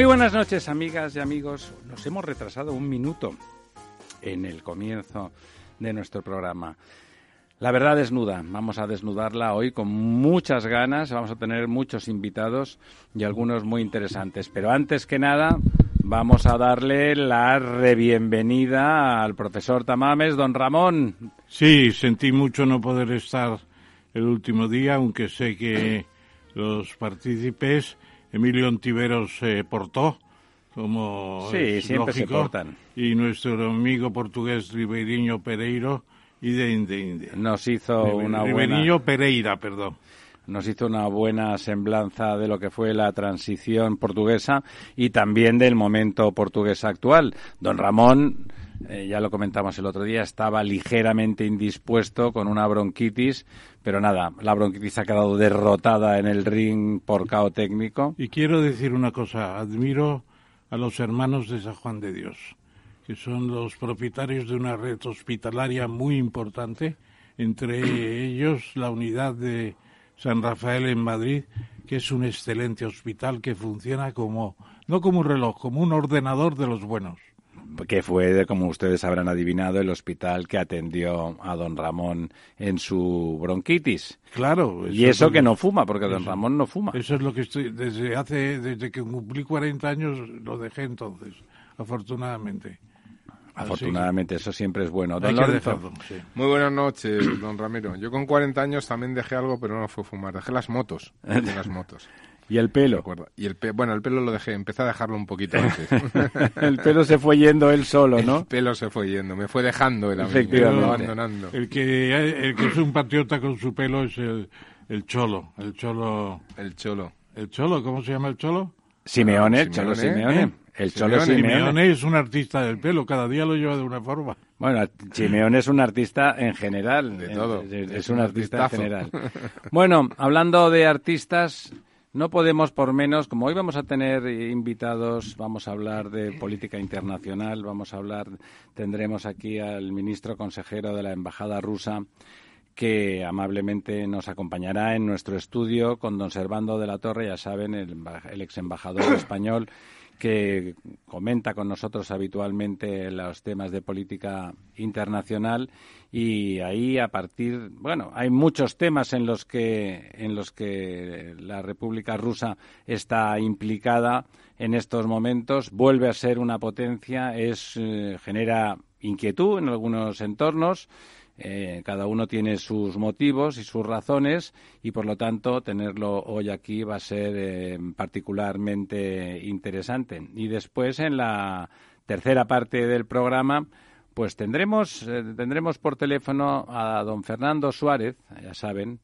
Muy buenas noches, amigas y amigos. Nos hemos retrasado un minuto en el comienzo de nuestro programa. La verdad desnuda. Vamos a desnudarla hoy con muchas ganas. Vamos a tener muchos invitados y algunos muy interesantes. Pero antes que nada, vamos a darle la rebienvenida al profesor Tamames, don Ramón. Sí, sentí mucho no poder estar el último día, aunque sé que los partícipes Emilio Ontiveros se portó, como sí, siempre se portan. y nuestro amigo portugués Ribeirinho Pereiro y de Inde. Nos hizo una Ribeirinho Pereira, perdón. Nos hizo una buena semblanza de lo que fue la transición portuguesa y también del momento portugués actual. Don Ramón eh, ya lo comentamos el otro día, estaba ligeramente indispuesto con una bronquitis, pero nada, la bronquitis ha quedado derrotada en el ring por cao técnico. Y quiero decir una cosa, admiro a los hermanos de San Juan de Dios, que son los propietarios de una red hospitalaria muy importante, entre ellos la unidad de San Rafael en Madrid, que es un excelente hospital que funciona como, no como un reloj, como un ordenador de los buenos que fue, como ustedes habrán adivinado, el hospital que atendió a don Ramón en su bronquitis. Claro. y eso que no fuma, porque don Ramón no fuma. Eso es lo que estoy, desde hace, desde que cumplí 40 años lo dejé entonces, afortunadamente. Afortunadamente, eso siempre es bueno. Don Muy buenas noches, don Ramiro. Yo con 40 años también dejé algo, pero no fue fumar. Dejé las motos. las motos. ¿Y el pelo? Y el bueno, el pelo lo dejé, empecé a dejarlo un poquito antes. el pelo se fue yendo él solo, ¿no? El pelo se fue yendo, me fue dejando el Efectivamente. abandonando. El que, el que es un patriota con su pelo es el, el cholo, el cholo... El cholo. ¿El cholo? ¿Cómo se llama el cholo? Simeone, el cholo Simeone. ¿eh? El cholo Simeone. Simeone es un artista del pelo, cada día lo lleva de una forma. Bueno, Simeone es un artista en general. De todo. Es, un, artista en general. Bueno, hablando de artistas... No podemos por menos, como hoy vamos a tener invitados, vamos a hablar de política internacional, vamos a hablar, tendremos aquí al ministro consejero de la Embajada rusa que amablemente nos acompañará en nuestro estudio con don Servando de la Torre, ya saben, el, el ex embajador español que comenta con nosotros habitualmente los temas de política internacional y ahí a partir bueno hay muchos temas en los que en los que la República Rusa está implicada en estos momentos vuelve a ser una potencia es eh, genera inquietud en algunos entornos eh, cada uno tiene sus motivos y sus razones y por lo tanto tenerlo hoy aquí va a ser eh, particularmente interesante. Y después en la tercera parte del programa pues tendremos, eh, tendremos por teléfono a don Fernando Suárez, ya saben,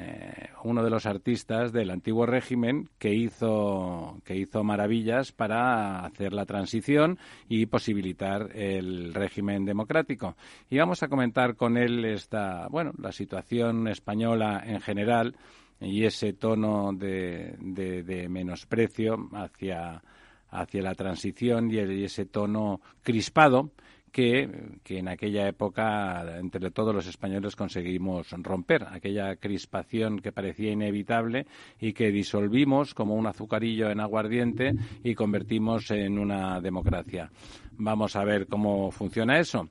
eh, uno de los artistas del antiguo régimen que hizo, que hizo maravillas para hacer la transición y posibilitar el régimen democrático. Y vamos a comentar con él esta, bueno, la situación española en general y ese tono de, de, menosprecio hacia, hacia la transición y ese tono crispado que, en aquella época entre todos los españoles conseguimos romper, aquella crispación que parecía inevitable y que disolvimos como un azucarillo en aguardiente y convertimos en una democracia. Vamos a ver cómo funciona eso.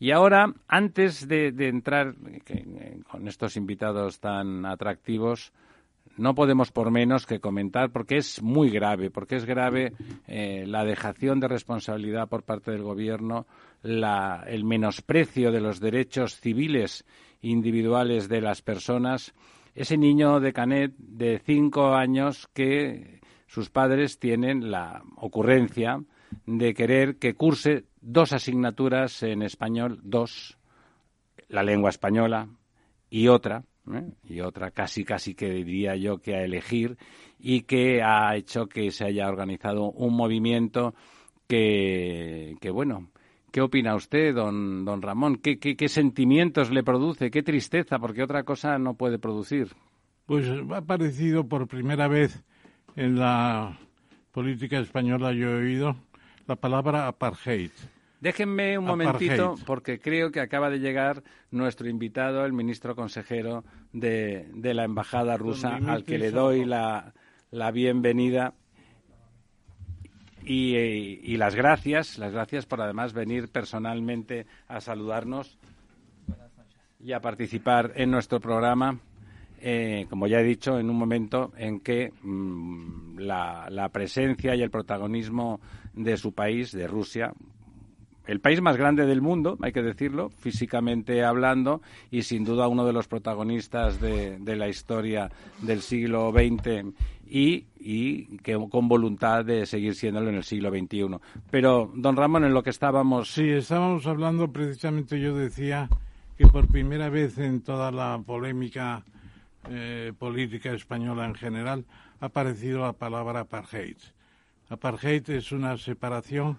Y ahora, antes de, entrar con estos invitados tan atractivos, no podemos por menos que comentar, porque es muy grave, porque es grave eh, la dejación de responsabilidad por parte del Gobierno, el menosprecio de los derechos civiles individuales de las personas. Ese niño de Canet de cinco años que sus padres tienen la ocurrencia de querer que curse dos asignaturas en español, dos, la lengua española y otra, ¿eh? y otra casi casi que diría yo que a elegir y que ha hecho que se haya organizado un movimiento que, que bueno, ¿Qué opina usted, don, don Ramón? ¿Qué, ¿Qué, sentimientos le produce? ¿Qué tristeza? Porque otra cosa no puede producir. Pues ha aparecido por primera vez en la política española, yo he oído la palabra apartheid. Déjenme un momentito, porque creo que acaba de llegar nuestro invitado, el ministro consejero de, de la Embajada rusa, al que le doy la, la bienvenida. Y, y, las gracias, las gracias por además venir personalmente a saludarnos y a participar en nuestro programa. Eh, como ya he dicho, en un momento en que mm, la, presencia y el protagonismo de su país, de Rusia, el país más grande del mundo, hay que decirlo, físicamente hablando, y sin duda uno de los protagonistas de, la historia del siglo XX y, que con voluntad de seguir siéndolo en el siglo XXI. Pero, don Ramón, en lo que estábamos. Sí, estábamos hablando, precisamente yo decía que por primera vez en toda la polémica eh, política española en general ha aparecido la palabra apartheid. Apartheid es una separación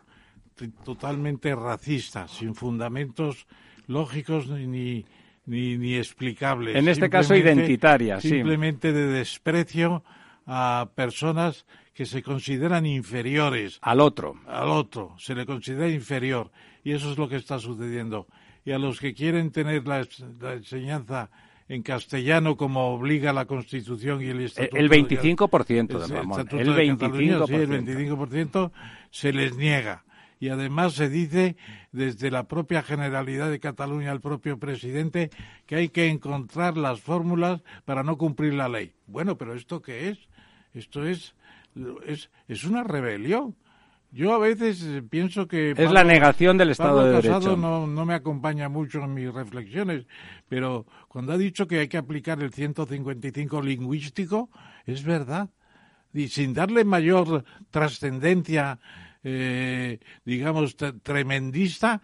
totalmente racista, sin fundamentos lógicos ni, ni, explicables. En este caso identitaria, simplemente de desprecio a personas que se consideran inferiores. Al otro. Al otro, se le considera inferior. Y eso es lo que está sucediendo. Y a los que quieren tener la, enseñanza en castellano como obliga la Constitución y el Estatuto. El 25%, de Ramón. El 25%. sí, el 25% se les niega y además se dice desde la propia Generalidad de Cataluña al propio presidente que hay que encontrar las fórmulas para no cumplir la ley. Bueno, pero ¿esto qué es? Esto es, es, es una rebelión. Yo a veces pienso que... es la negación del Estado de Derecho. No, no me acompaña mucho en mis reflexiones, pero cuando ha dicho que hay que aplicar el 155 lingüístico, es verdad. Y sin darle mayor trascendencia eh, digamos, tremendista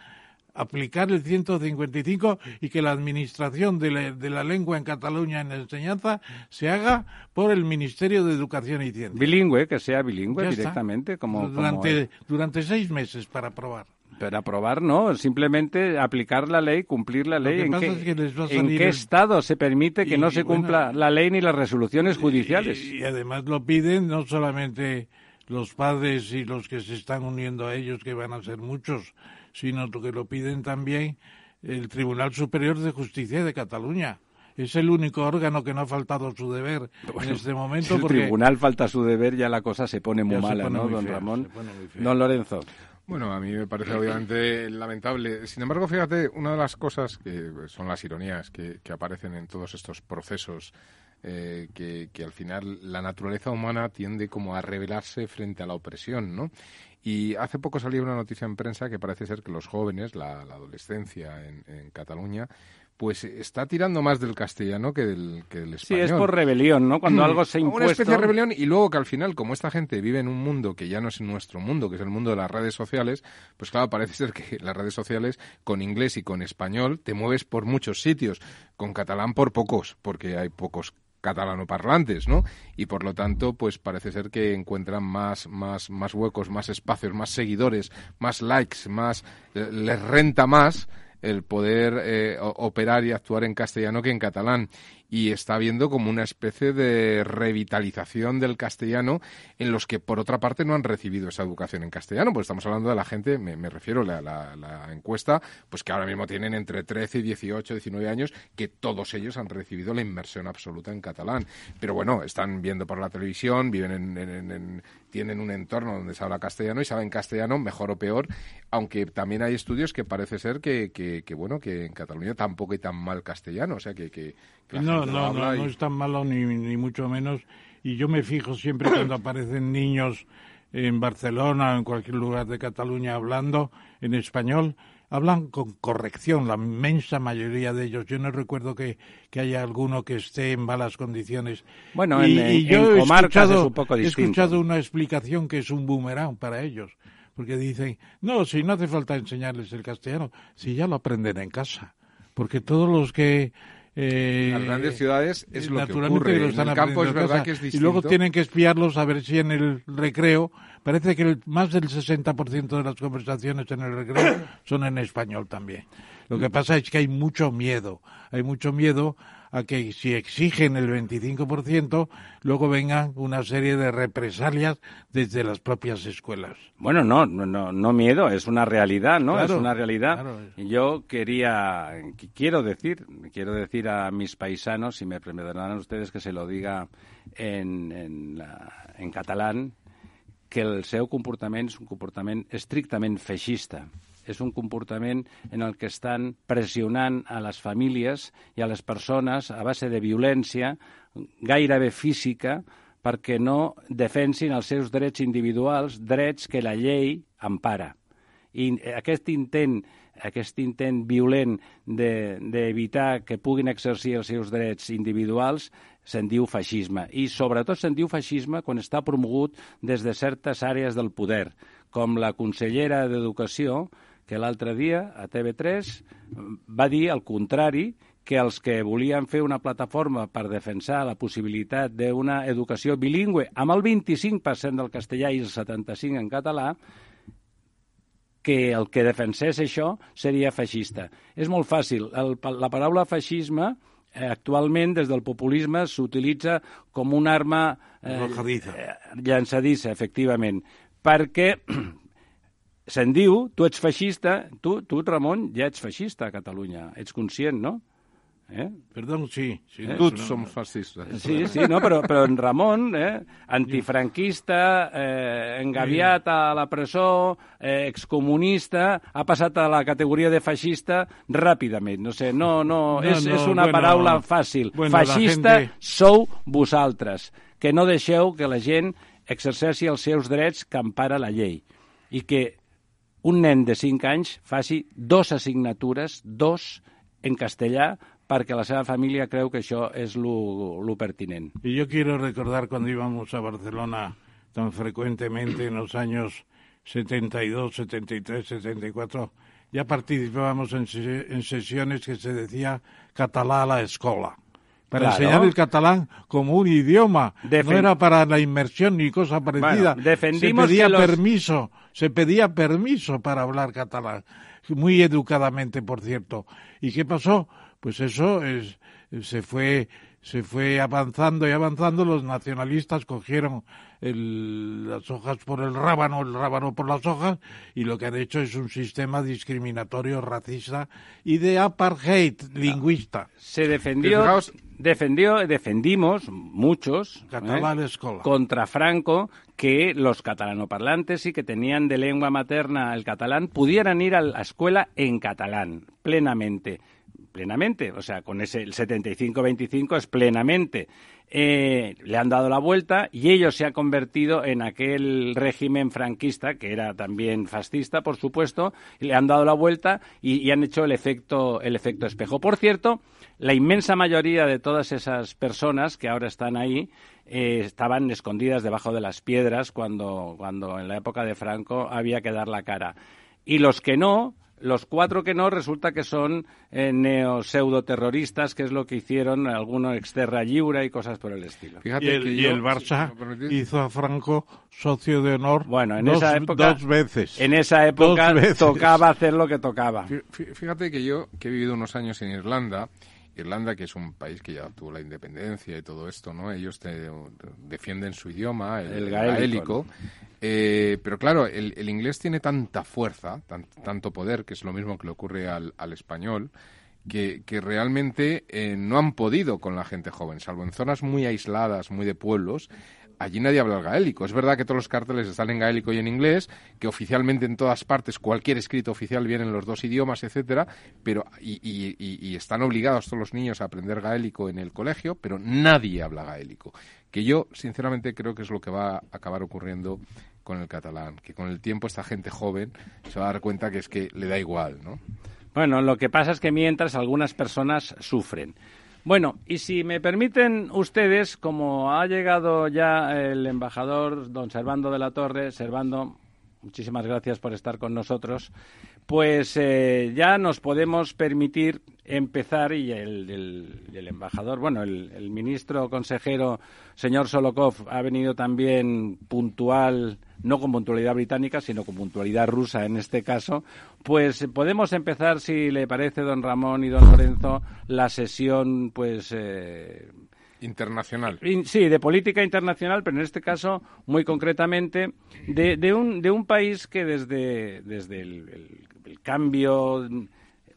aplicar el 155 y que la administración de la, lengua en Cataluña en enseñanza se haga por el Ministerio de Educación y Ciencia. Bilingüe, que sea bilingüe directamente. Como, durante, durante seis meses para aprobar. Pero aprobar no, simplemente aplicar la ley, cumplir la ley. ¿En qué, estado se permite que no se cumpla la ley ni las resoluciones judiciales? y además lo piden no solamente los padres y los que se están uniendo a ellos, que van a ser muchos, sino que lo piden también el Tribunal Superior de Justicia de Cataluña. Es el único órgano que no ha faltado su deber en este momento. Si el tribunal falta su deber, ya la cosa se pone muy mala, ¿no, don Ramón? Don Lorenzo. Bueno, a mí me parece obviamente lamentable. Sin embargo, fíjate, una de las cosas que son las ironías que aparecen en todos estos procesos eh, que, al final la naturaleza humana tiende como a rebelarse frente a la opresión, ¿no? Y hace poco salió una noticia en prensa que parece ser que los jóvenes, la, adolescencia en, Cataluña, pues está tirando más del castellano que del, que del español. Sí, es por rebelión, ¿no? Cuando algo se impuesto... Una especie de rebelión y luego que al final, como esta gente vive en un mundo que ya no es nuestro mundo, que es el mundo de las redes sociales, pues claro, parece ser que las redes sociales con inglés y con español te mueves por muchos sitios, con catalán por pocos, porque hay pocos catalanoparlantes, ¿no? Y por lo tanto, pues parece ser que encuentran más, más, más huecos, más espacios, más seguidores, más likes, más, les renta más el poder eh, operar y actuar en castellano que en catalán y está habiendo como una especie de revitalización del castellano en los que por otra parte no han recibido esa educación en castellano, pues estamos hablando de la gente, me, refiero a la, encuesta, pues que ahora mismo tienen entre 13 y 18, 19 años, que todos ellos han recibido la inmersión absoluta en catalán. Pero bueno, están viendo por la televisión, viven en, tienen un entorno donde se habla castellano y saben castellano mejor o peor, aunque también hay estudios que parece ser que, que, bueno, que en Cataluña tampoco hay tan mal castellano, o sea que, que, no, no, no, no es tan malo ni, ni mucho menos. Y yo me fijo siempre cuando aparecen niños en Barcelona o en cualquier lugar de Cataluña hablando en español, hablan con corrección, la inmensa mayoría de ellos. Yo no recuerdo que, que haya alguno que esté en malas condiciones. Bueno, y, en, yo he escuchado, he escuchado una explicación que es un boomerang para ellos, porque dicen, no, si no hace falta enseñarles el castellano, si ya lo aprenden en casa, porque todos los que eh, las grandes ciudades es lo que ocurre. Lo están en el campo es verdad que es distinto. Y luego tienen que espiarlos a ver si en el recreo, parece que más del 60% de las conversaciones en el recreo son en español también. Lo que pasa es que hay mucho miedo, hay mucho miedo a que si exigen el 25%, luego vengan una serie de represalias desde las propias escuelas. Bueno, no, no, no miedo, es una realidad, ¿no? es una realidad. Yo quería, quiero decir, quiero decir a mis paisanos, si me permitirán ustedes que se lo diga en, en, en catalán, que el seu comportament és un comportament estrictament feixista és un comportament en el que estan pressionant a les famílies i a les persones a base de violència gairebé física perquè no defensin els seus drets individuals, drets que la llei empara. I aquest intent aquest intent violent d'evitar de, que puguin exercir els seus drets individuals se'n diu feixisme. I sobretot se'n diu feixisme quan està promogut des de certes àrees del poder, com la consellera d'Educació, que l'altre dia a TV3 va dir el contrari, que els que volien fer una plataforma per defensar la possibilitat d'una educació bilingüe amb el 25% del castellà i el 75% en català, que el que defensés això seria feixista. És molt fàcil. El, la paraula feixisme eh, actualment des del populisme s'utilitza com una arma eh, llançadissa, efectivament, perquè se'n diu, tu ets feixista, tu, tu, Ramon, ja ets feixista a Catalunya, ets conscient, no? Eh? Perdó, sí. sí eh? Tots som fascistes. Sí, sí, no, però, però en Ramon, eh, antifranquista, eh, engaviat a la presó, eh, excomunista, ha passat a la categoria de feixista ràpidament. No sé, no, no, no és, no, és una bueno, paraula fàcil. Bueno, Feixista gente... sou vosaltres, que no deixeu que la gent exerceixi els seus drets que empara la llei i que un nen de 5 anys faci dos assignatures, dos, en castellà, perquè la seva família creu que això és lo, pertinent. Y yo quiero recordar cuando íbamos a Barcelona tan frecuentemente en los años 72, 73, 74, ya participábamos en, en sesiones que se decía catalá a la escuela para enseñar el catalán como un idioma. no era para la inmersión ni cosa parecida. defendimos se pedía permiso, se pedía permiso para hablar catalán, muy educadamente, por cierto. ¿Y qué pasó? Pues eso es, se fue se fue avanzando y avanzando, los nacionalistas cogieron las hojas por el rábano, el rábano por las hojas, y lo que han hecho es un sistema discriminatorio, racista y de apartheid lingüista. Se defendió, defendió defendimos muchos ¿eh? contra Franco que los catalanoparlantes y que tenían de lengua materna el catalán pudieran ir a la escuela en catalán, plenamente plenamente, o sea, con ese el 75-25 es plenamente. Eh, le han dado la vuelta y ellos se han convertido en aquel régimen franquista, que era también fascista, por supuesto, y le han dado la vuelta y, han hecho el efecto, el efecto espejo. Por cierto, la inmensa mayoría de todas esas personas que ahora están ahí eh, estaban escondidas debajo de las piedras cuando, cuando en la época de Franco había que dar la cara. Y los que no, los cuatro que no resulta que son eh, neo-pseudo-terroristas, que es lo que hicieron algunos exterra Lliura y cosas por el estilo. y el, Barça hizo a Franco socio de honor bueno, en dos, esa época, dos veces. En esa época tocaba hacer lo que tocaba. Fíjate que yo, que he vivido unos años en Irlanda, Irlanda, que es un país que ya tuvo la independencia y todo esto, ¿no? Ellos defienden su idioma, el, gaélico. Eh, pero claro, el, inglés tiene tanta fuerza, tanto poder, que es lo mismo que le ocurre al, español, que, realmente eh, no han podido con la gente joven, salvo en zonas muy aisladas, muy de pueblos, allí nadie habla el gaélico. Es verdad que todos los carteles están en gaélico y en inglés, que oficialmente en todas partes cualquier escrito oficial viene en los dos idiomas, etcétera, pero y, y, están obligados todos los niños a aprender gaélico en el colegio, pero nadie habla gaélico. Que yo sinceramente creo que es lo que va a acabar ocurriendo con el catalán, que con el tiempo esta gente joven se va a dar cuenta que es que le da igual, ¿no? Bueno, lo que pasa es que mientras algunas personas sufren. Bueno, y si me permiten ustedes, como ha llegado ya el embajador don Servando de la Torre, Servando, muchísimas gracias por estar con nosotros, pues eh, ya nos podemos permitir empezar y el, embajador, bueno, el, ministro consejero, señor Solokov, ha venido también puntual, no con puntualidad británica, sino con puntualidad rusa en este caso, pues podemos empezar, si le parece, don Ramón y don Lorenzo, la sesión, pues. Eh, internacional. Sí, de política internacional, pero en este caso, muy concretamente, de, un, de un país que desde, desde el cambio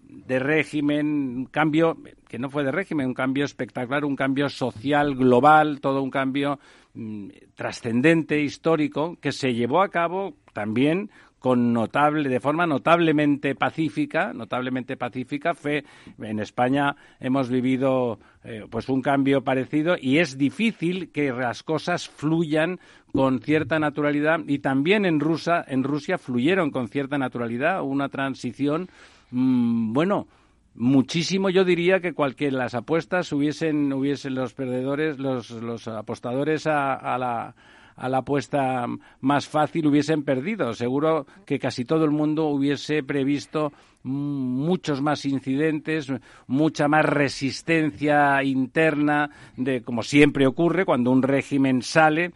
de régimen, un cambio que no fue de régimen, un cambio espectacular, un cambio social global, todo un cambio mm, trascendente, histórico, que se llevó a cabo también con notable, de forma notablemente pacífica, notablemente pacífica. Fue, en España hemos vivido eh, pues un cambio parecido y es difícil que las cosas fluyan con cierta naturalidad y también en Rusia, en Rusia fluyeron con cierta naturalidad una transición, mm, bueno, muchísimo yo diría que cualquier las apuestas hubiesen hubiesen los perdedores los, los apostadores a la a la apuesta más fácil hubiesen perdido. Seguro que casi todo el mundo hubiese previsto muchos más incidentes, mucha más resistencia interna, de como siempre ocurre cuando un régimen sale,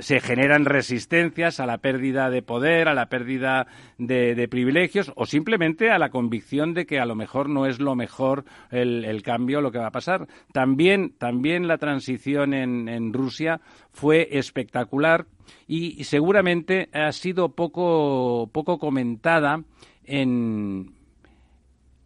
se generan resistencias a la pérdida de poder, a la pérdida de, privilegios o simplemente a la convicción de que a lo mejor no es lo mejor el, cambio, lo que va a pasar. También, también la transición en, Rusia fue espectacular y seguramente ha sido poco, poco comentada en,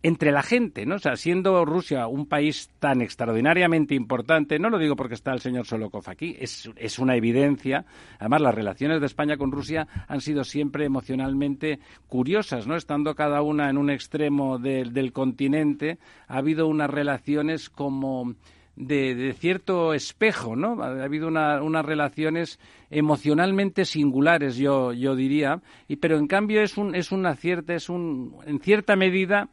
entre la gente, ¿no? O sea, siendo Rusia un país tan extraordinariamente importante, no lo digo porque está el señor Solokov aquí, es, es una evidencia. Además, las relaciones de España con Rusia han sido siempre emocionalmente curiosas, ¿no? Estando cada una en un extremo del continente, ha habido unas relaciones como de, cierto espejo, ¿no? Ha habido unas relaciones emocionalmente singulares, yo, yo diría, pero en cambio es, un, es una cierta, es un, en cierta medida,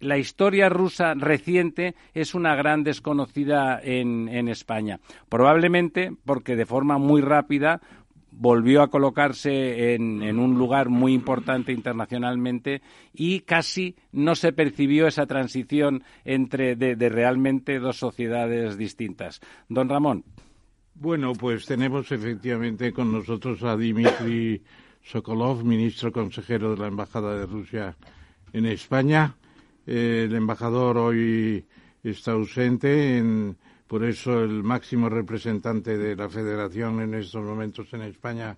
la historia rusa reciente es una gran desconocida en, en, España. Probablemente porque de forma muy rápida volvió a colocarse en, un lugar muy importante internacionalmente y casi no se percibió esa transición entre de, realmente dos sociedades distintas. Don Ramón. Bueno, pues tenemos efectivamente con nosotros a Dmitry Sokolov, ministro consejero de la Embajada de Rusia en España. el embajador hoy está ausente en por eso el máximo representante de la federación en estos momentos en España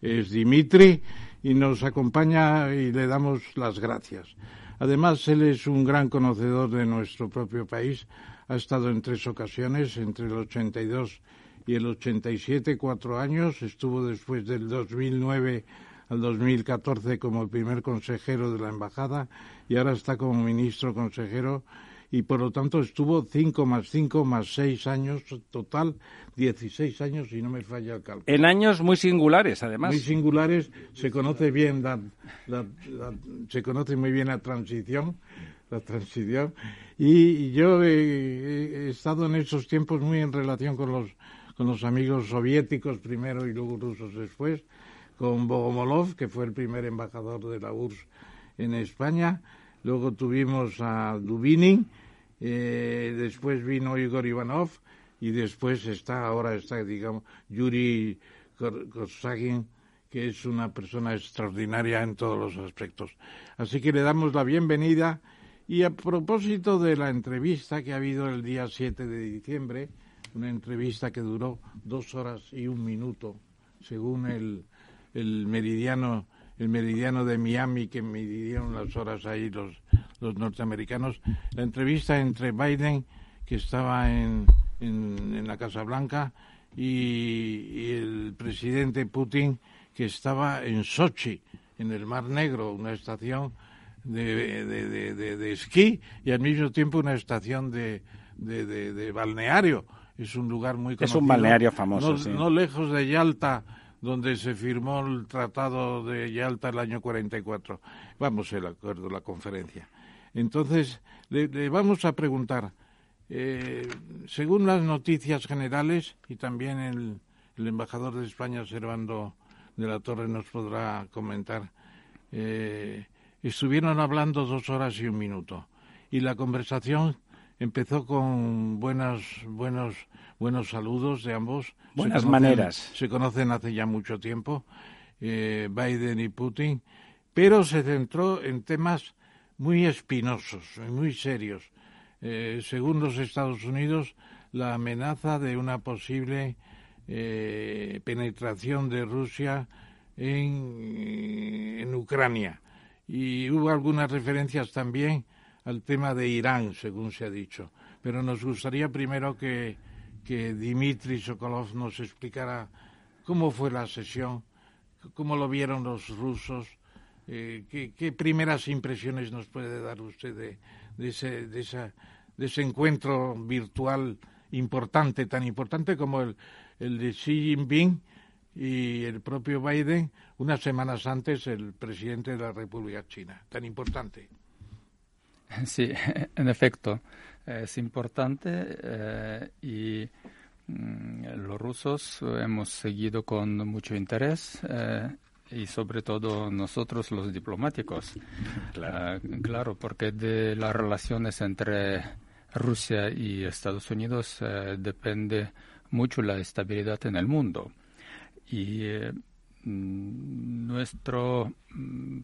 es Dimitri y nos acompaña y le damos las gracias. Además, él es un gran conocedor de nuestro propio país. Ha estado en tres ocasiones, entre el 82 y el 87, cuatro años. Estuvo después del 2009 al 2014 como primer consejero de la embajada y ahora está como ministro consejero y por lo tanto estuvo cinco más cinco más seis años, total 16 años y no me falla el cálculo. En años muy singulares, además. Muy singulares, se conoce bien la, se conoce muy bien la transición, la transición y, yo he, estado en esos tiempos muy en relación con los con los amigos soviéticos primero y luego rusos después, con Bogomolov, que fue el primer embajador de la URSS en España. Luego tuvimos a Dubinin, eh, después vino Igor Ivanov y después está, ahora está, digamos, Yuri Kosagin, que es una persona extraordinaria en todos los aspectos. Así que le damos la bienvenida. Y a propósito de la entrevista que ha habido el día 7 de diciembre, una entrevista que duró dos horas y un minuto, según el, el meridiano el meridiano de Miami que midieron las horas ahí los, los norteamericanos, la entrevista entre Biden, que estaba en, en, la Casa Blanca, y, el presidente Putin, que estaba en Sochi, en el Mar Negro, una estación de, de, de, esquí y al mismo tiempo una estación de, de, balneario. Es un lugar muy conocido. Es un balneario famoso, no, no lejos de Yalta, donde se firmó el Tratado de Yalta el año 44. Vamos, el acuerdo, la conferencia. Entonces, le, vamos a preguntar, eh, según las noticias generales, y también el, embajador de España, Servando de la Torre, nos podrá comentar, eh, estuvieron hablando dos horas y un minuto. Y la conversación empezó con buenas, buenos, buenos saludos de ambos. Buenas maneras. Se conocen hace ya mucho tiempo, eh, Biden y Putin, pero se centró en temas muy espinosos, muy serios. Eh, según los Estados Unidos, la amenaza de una posible eh, penetración de Rusia en, en Ucrania. Y hubo algunas referencias también al tema de Irán, según se ha dicho. Pero nos gustaría primero que, que Dimitri Sokolov nos explicara cómo fue la sesión, cómo lo vieron los rusos, eh, qué, primeras impresiones nos puede dar usted de, de, ese, de, esa, de ese encuentro virtual importante, tan importante como el, el de Xi Jinping y el propio Biden, unas semanas antes el presidente de la República China, tan importante. Sí, en efecto, es importante eh, y mm, los rusos hemos seguido con mucho interés eh, y sobre todo nosotros los diplomáticos. Claro. Eh, claro, porque de las relaciones entre Rusia y Estados Unidos depende mucho la estabilidad en el mundo. Y mm, nuestro mm,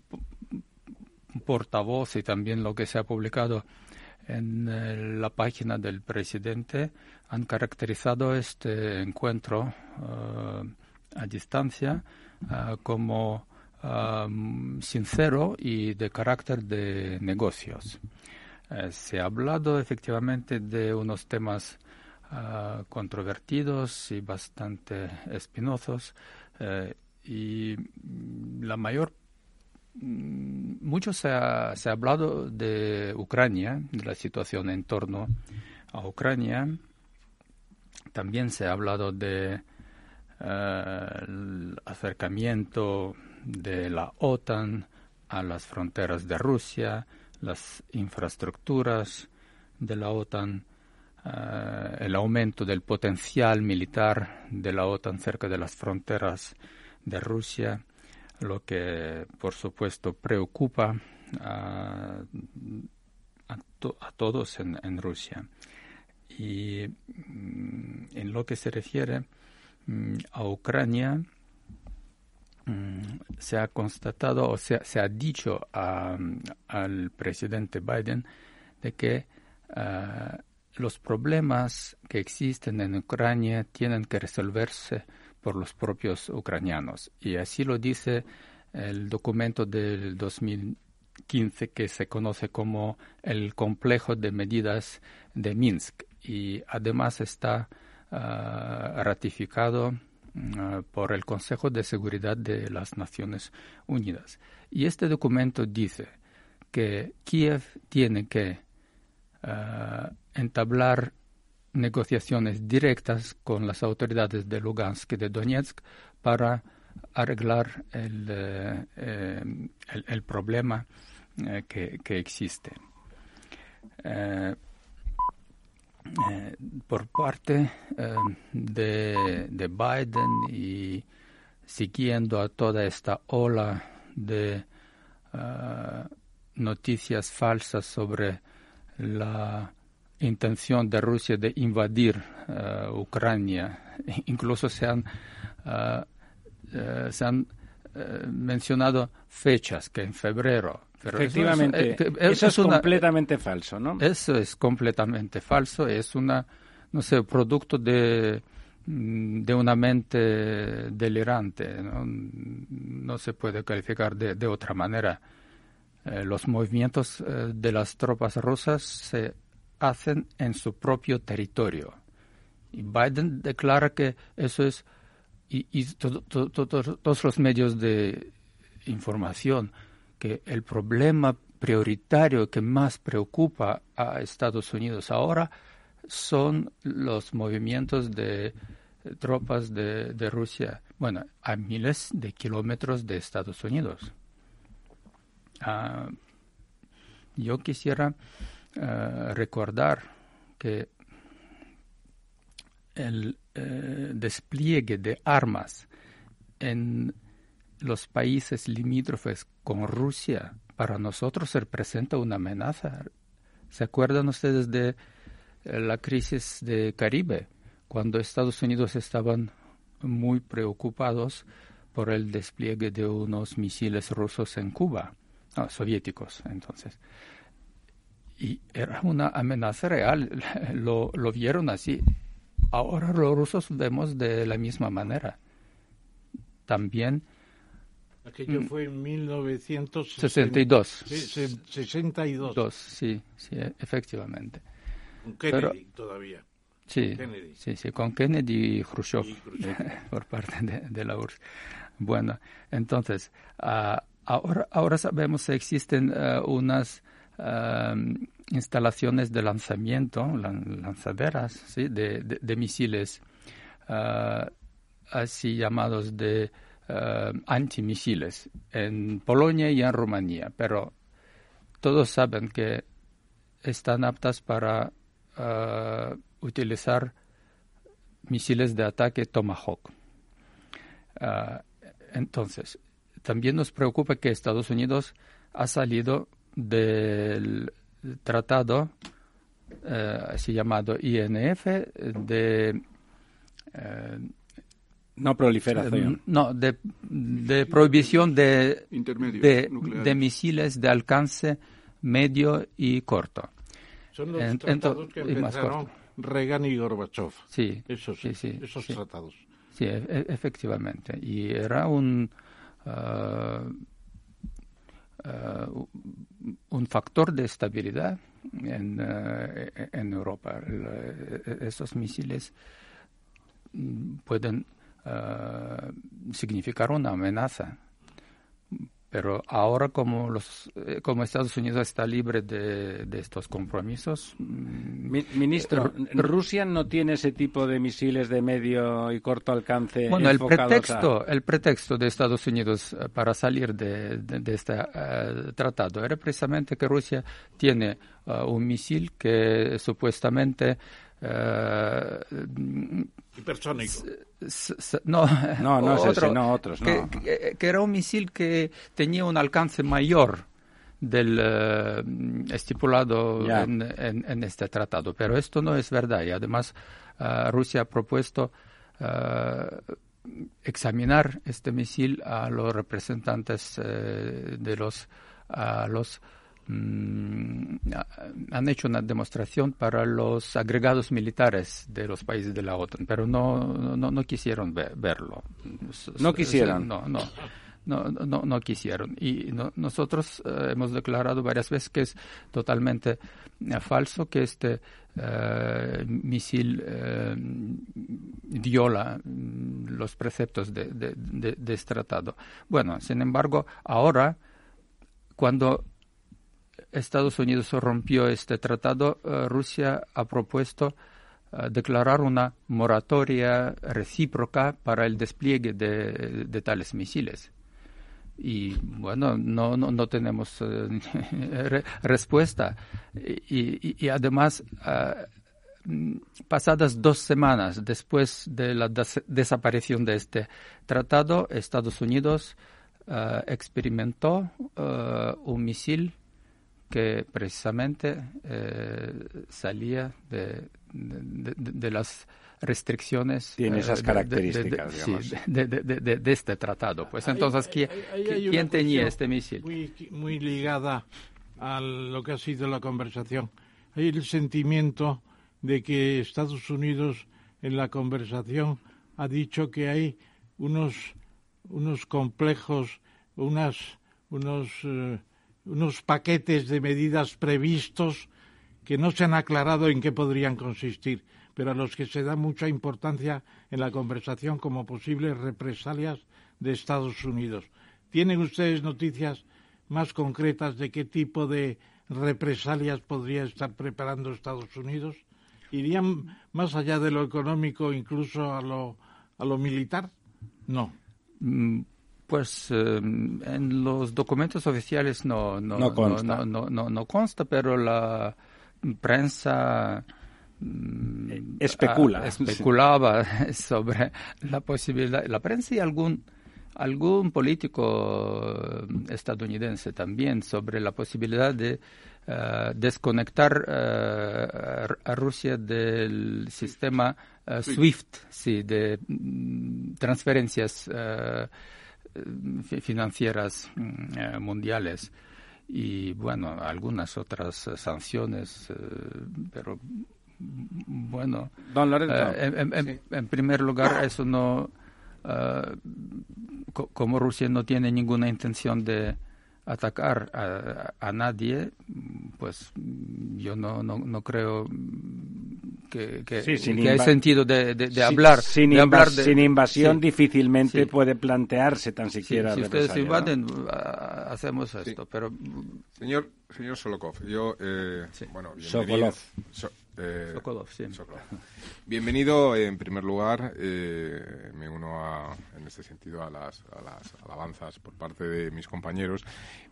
portavoz y también lo que se ha publicado en eh, la página del presidente han caracterizado este encuentro eh, a distancia eh, como sincero y de carácter de negocios. se ha hablado efectivamente de unos temas controvertidos y bastante espinosos y la mayor Mm, mucho se ha, se ha hablado de Ucrania, de la situación en torno a Ucrania. También se ha hablado de eh, el acercamiento de la OTAN a las fronteras de Rusia, las infraestructuras de la OTAN, eh, el aumento del potencial militar de la OTAN cerca de las fronteras de Rusia lo que por supuesto preocupa a, todos en, Rusia. Y mm, en lo que se refiere a Ucrania, mm, se ha constatado o se, se ha dicho al presidente Biden de que ah, los problemas que existen en Ucrania tienen que resolverse por los propios ucranianos. Y así lo dice el documento del 2015 que se conoce como el complejo de medidas de Minsk y además está ratificado ah, por el Consejo de Seguridad de las Naciones Unidas. Y este documento dice que Kiev tiene que ah, entablar negociaciones directas con las autoridades de Lugansk y de Donetsk para arreglar el, eh, eh, el, problema eh, que, que, existe. Por parte de, de, Biden y siguiendo a toda esta ola de noticias falsas sobre la intención de Rusia de invadir Ucrania. Incluso se han mencionado fechas que en febrero Efectivamente, eso, es, completamente falso, ¿no? Eso es completamente falso, es una, no sé, producto de, mm, de una mente delirante, no, se puede calificar de, de otra manera. Eh, los movimientos eh, de las tropas rusas se hacen en su propio territorio. Y Biden declara que eso es, y, y todos los medios de información, el problema prioritario que más preocupa a Estados Unidos ahora son los movimientos de tropas de, Rusia, bueno, a miles de kilómetros de Estados Unidos. Ah, yo quisiera ah, recordar que el eh, despliegue de armas en los países limítrofes con Rusia para nosotros representa una amenaza. ¿Se acuerdan ustedes de eh, la crisis de Caribe, cuando Estados Unidos estaban muy preocupados por el despliegue de unos misiles rusos en Cuba, soviéticos entonces? Y era una amenaza real, lo, lo vieron así. Ahora los rusos vemos de la misma manera. También Aquello mm. fue en 1962. 62. Sí, sí, efectivamente. Con Kennedy todavía. Sí, sí, sí, con Kennedy y Khrushchev, por parte de, la URSS. Bueno, entonces, ah, ahora, ahora sabemos que existen ah, unas instalaciones de lanzamiento, lanzaderas, ¿sí? de, de, misiles ah, así llamados de uh, antimisiles en Polonia y en Rumanía, pero todos saben que están aptas para eh, utilizar misiles de ataque Tomahawk. Eh, entonces, también nos preocupa que Estados Unidos ha salido del tratado así llamado INF de no proliferación. No, de, de prohibición de, de, misiles de alcance medio y corto. Son los tratados que empezaron Reagan y Gorbachev. Sí, esos, sí, sí, esos tratados. Sí, e, e, efectivamente. Y era un, uh, uh, un factor de estabilidad en, uh, en Europa. E, esos misiles mm, pueden uh, significar una amenaza. Pero ahora como, los, eh, como Estados Unidos está libre de, estos compromisos... Mm, ministro, ¿Rusia no tiene ese tipo de misiles de medio y corto alcance? Bueno, el pretexto, el pretexto de Estados Unidos eh, para salir de, este tratado era precisamente que Rusia tiene un misil que supuestamente Uh, Hipersónico. No, no, no otro, no otros. No. Que, era un misil que tenía un alcance mayor del uh, estipulado en, en, este tratado. Pero esto no es verdad y además uh, Rusia ha propuesto examinar este misil a los representantes de los, a los Mm, han hecho una demostración para los agregados militares de los países de la OTAN, pero no, no, no quisieron verlo. No quisieron. No, no. No, no, no quisieron. Y nosotros eh, hemos declarado varias veces que es totalmente eh, falso que este eh, misil viola mm, los preceptos de, de, de este tratado. Bueno, sin embargo, ahora, cuando Estados Unidos rompió este tratado, eh, Rusia ha propuesto eh, declarar una moratoria recíproca para el despliegue de, tales misiles. Y bueno, no, no, tenemos eh, respuesta. Y, además, pasadas dos semanas después de la desaparición de este tratado, Estados Unidos experimentó un misil que precisamente salía de, de, las restricciones tiene esas características de, este tratado pues. Entonces ¿quién, tenía este misil muy, muy ligada a lo que ha sido la conversación. Hay el sentimiento de que Estados Unidos en la conversación ha dicho que hay unos unos complejos unas unos eh, unos paquetes de medidas previstos que no se han aclarado en qué podrían consistir pero a los que se da mucha importancia en la conversación como posibles represalias de Estados Unidos. ¿Tienen ustedes noticias más concretas de qué tipo de represalias podría estar preparando Estados Unidos? ¿Irían más allá de lo económico, incluso a lo, a lo militar? No. Mm, pues eh, en los documentos oficiales no, no, consta. no, no consta, pero la prensa Mm, especula. especulaba sobre la posibilidad, la prensa y algún algún político estadounidense también sobre la posibilidad de eh, desconectar eh, a Rusia del sistema eh, SWIFT, sí, de mm, transferencias financieras mm, mundiales. Y bueno algunas otras sanciones pero bueno, eh, en, primer lugar, eso no, eh, como Rusia no tiene ninguna intención de atacar a, nadie, pues yo no, no, no creo que, que, hay sentido de, de, hablar. Sin, de hablar sin invasión difícilmente puede plantearse tan siquiera. si ustedes invaden, hacemos esto, pero... Señor, señor Solokov, yo... Eh, bueno, Sokolov. Eh, Bienvenido, en primer lugar. Eh, me uno en este sentido a las, alabanzas por parte de mis compañeros.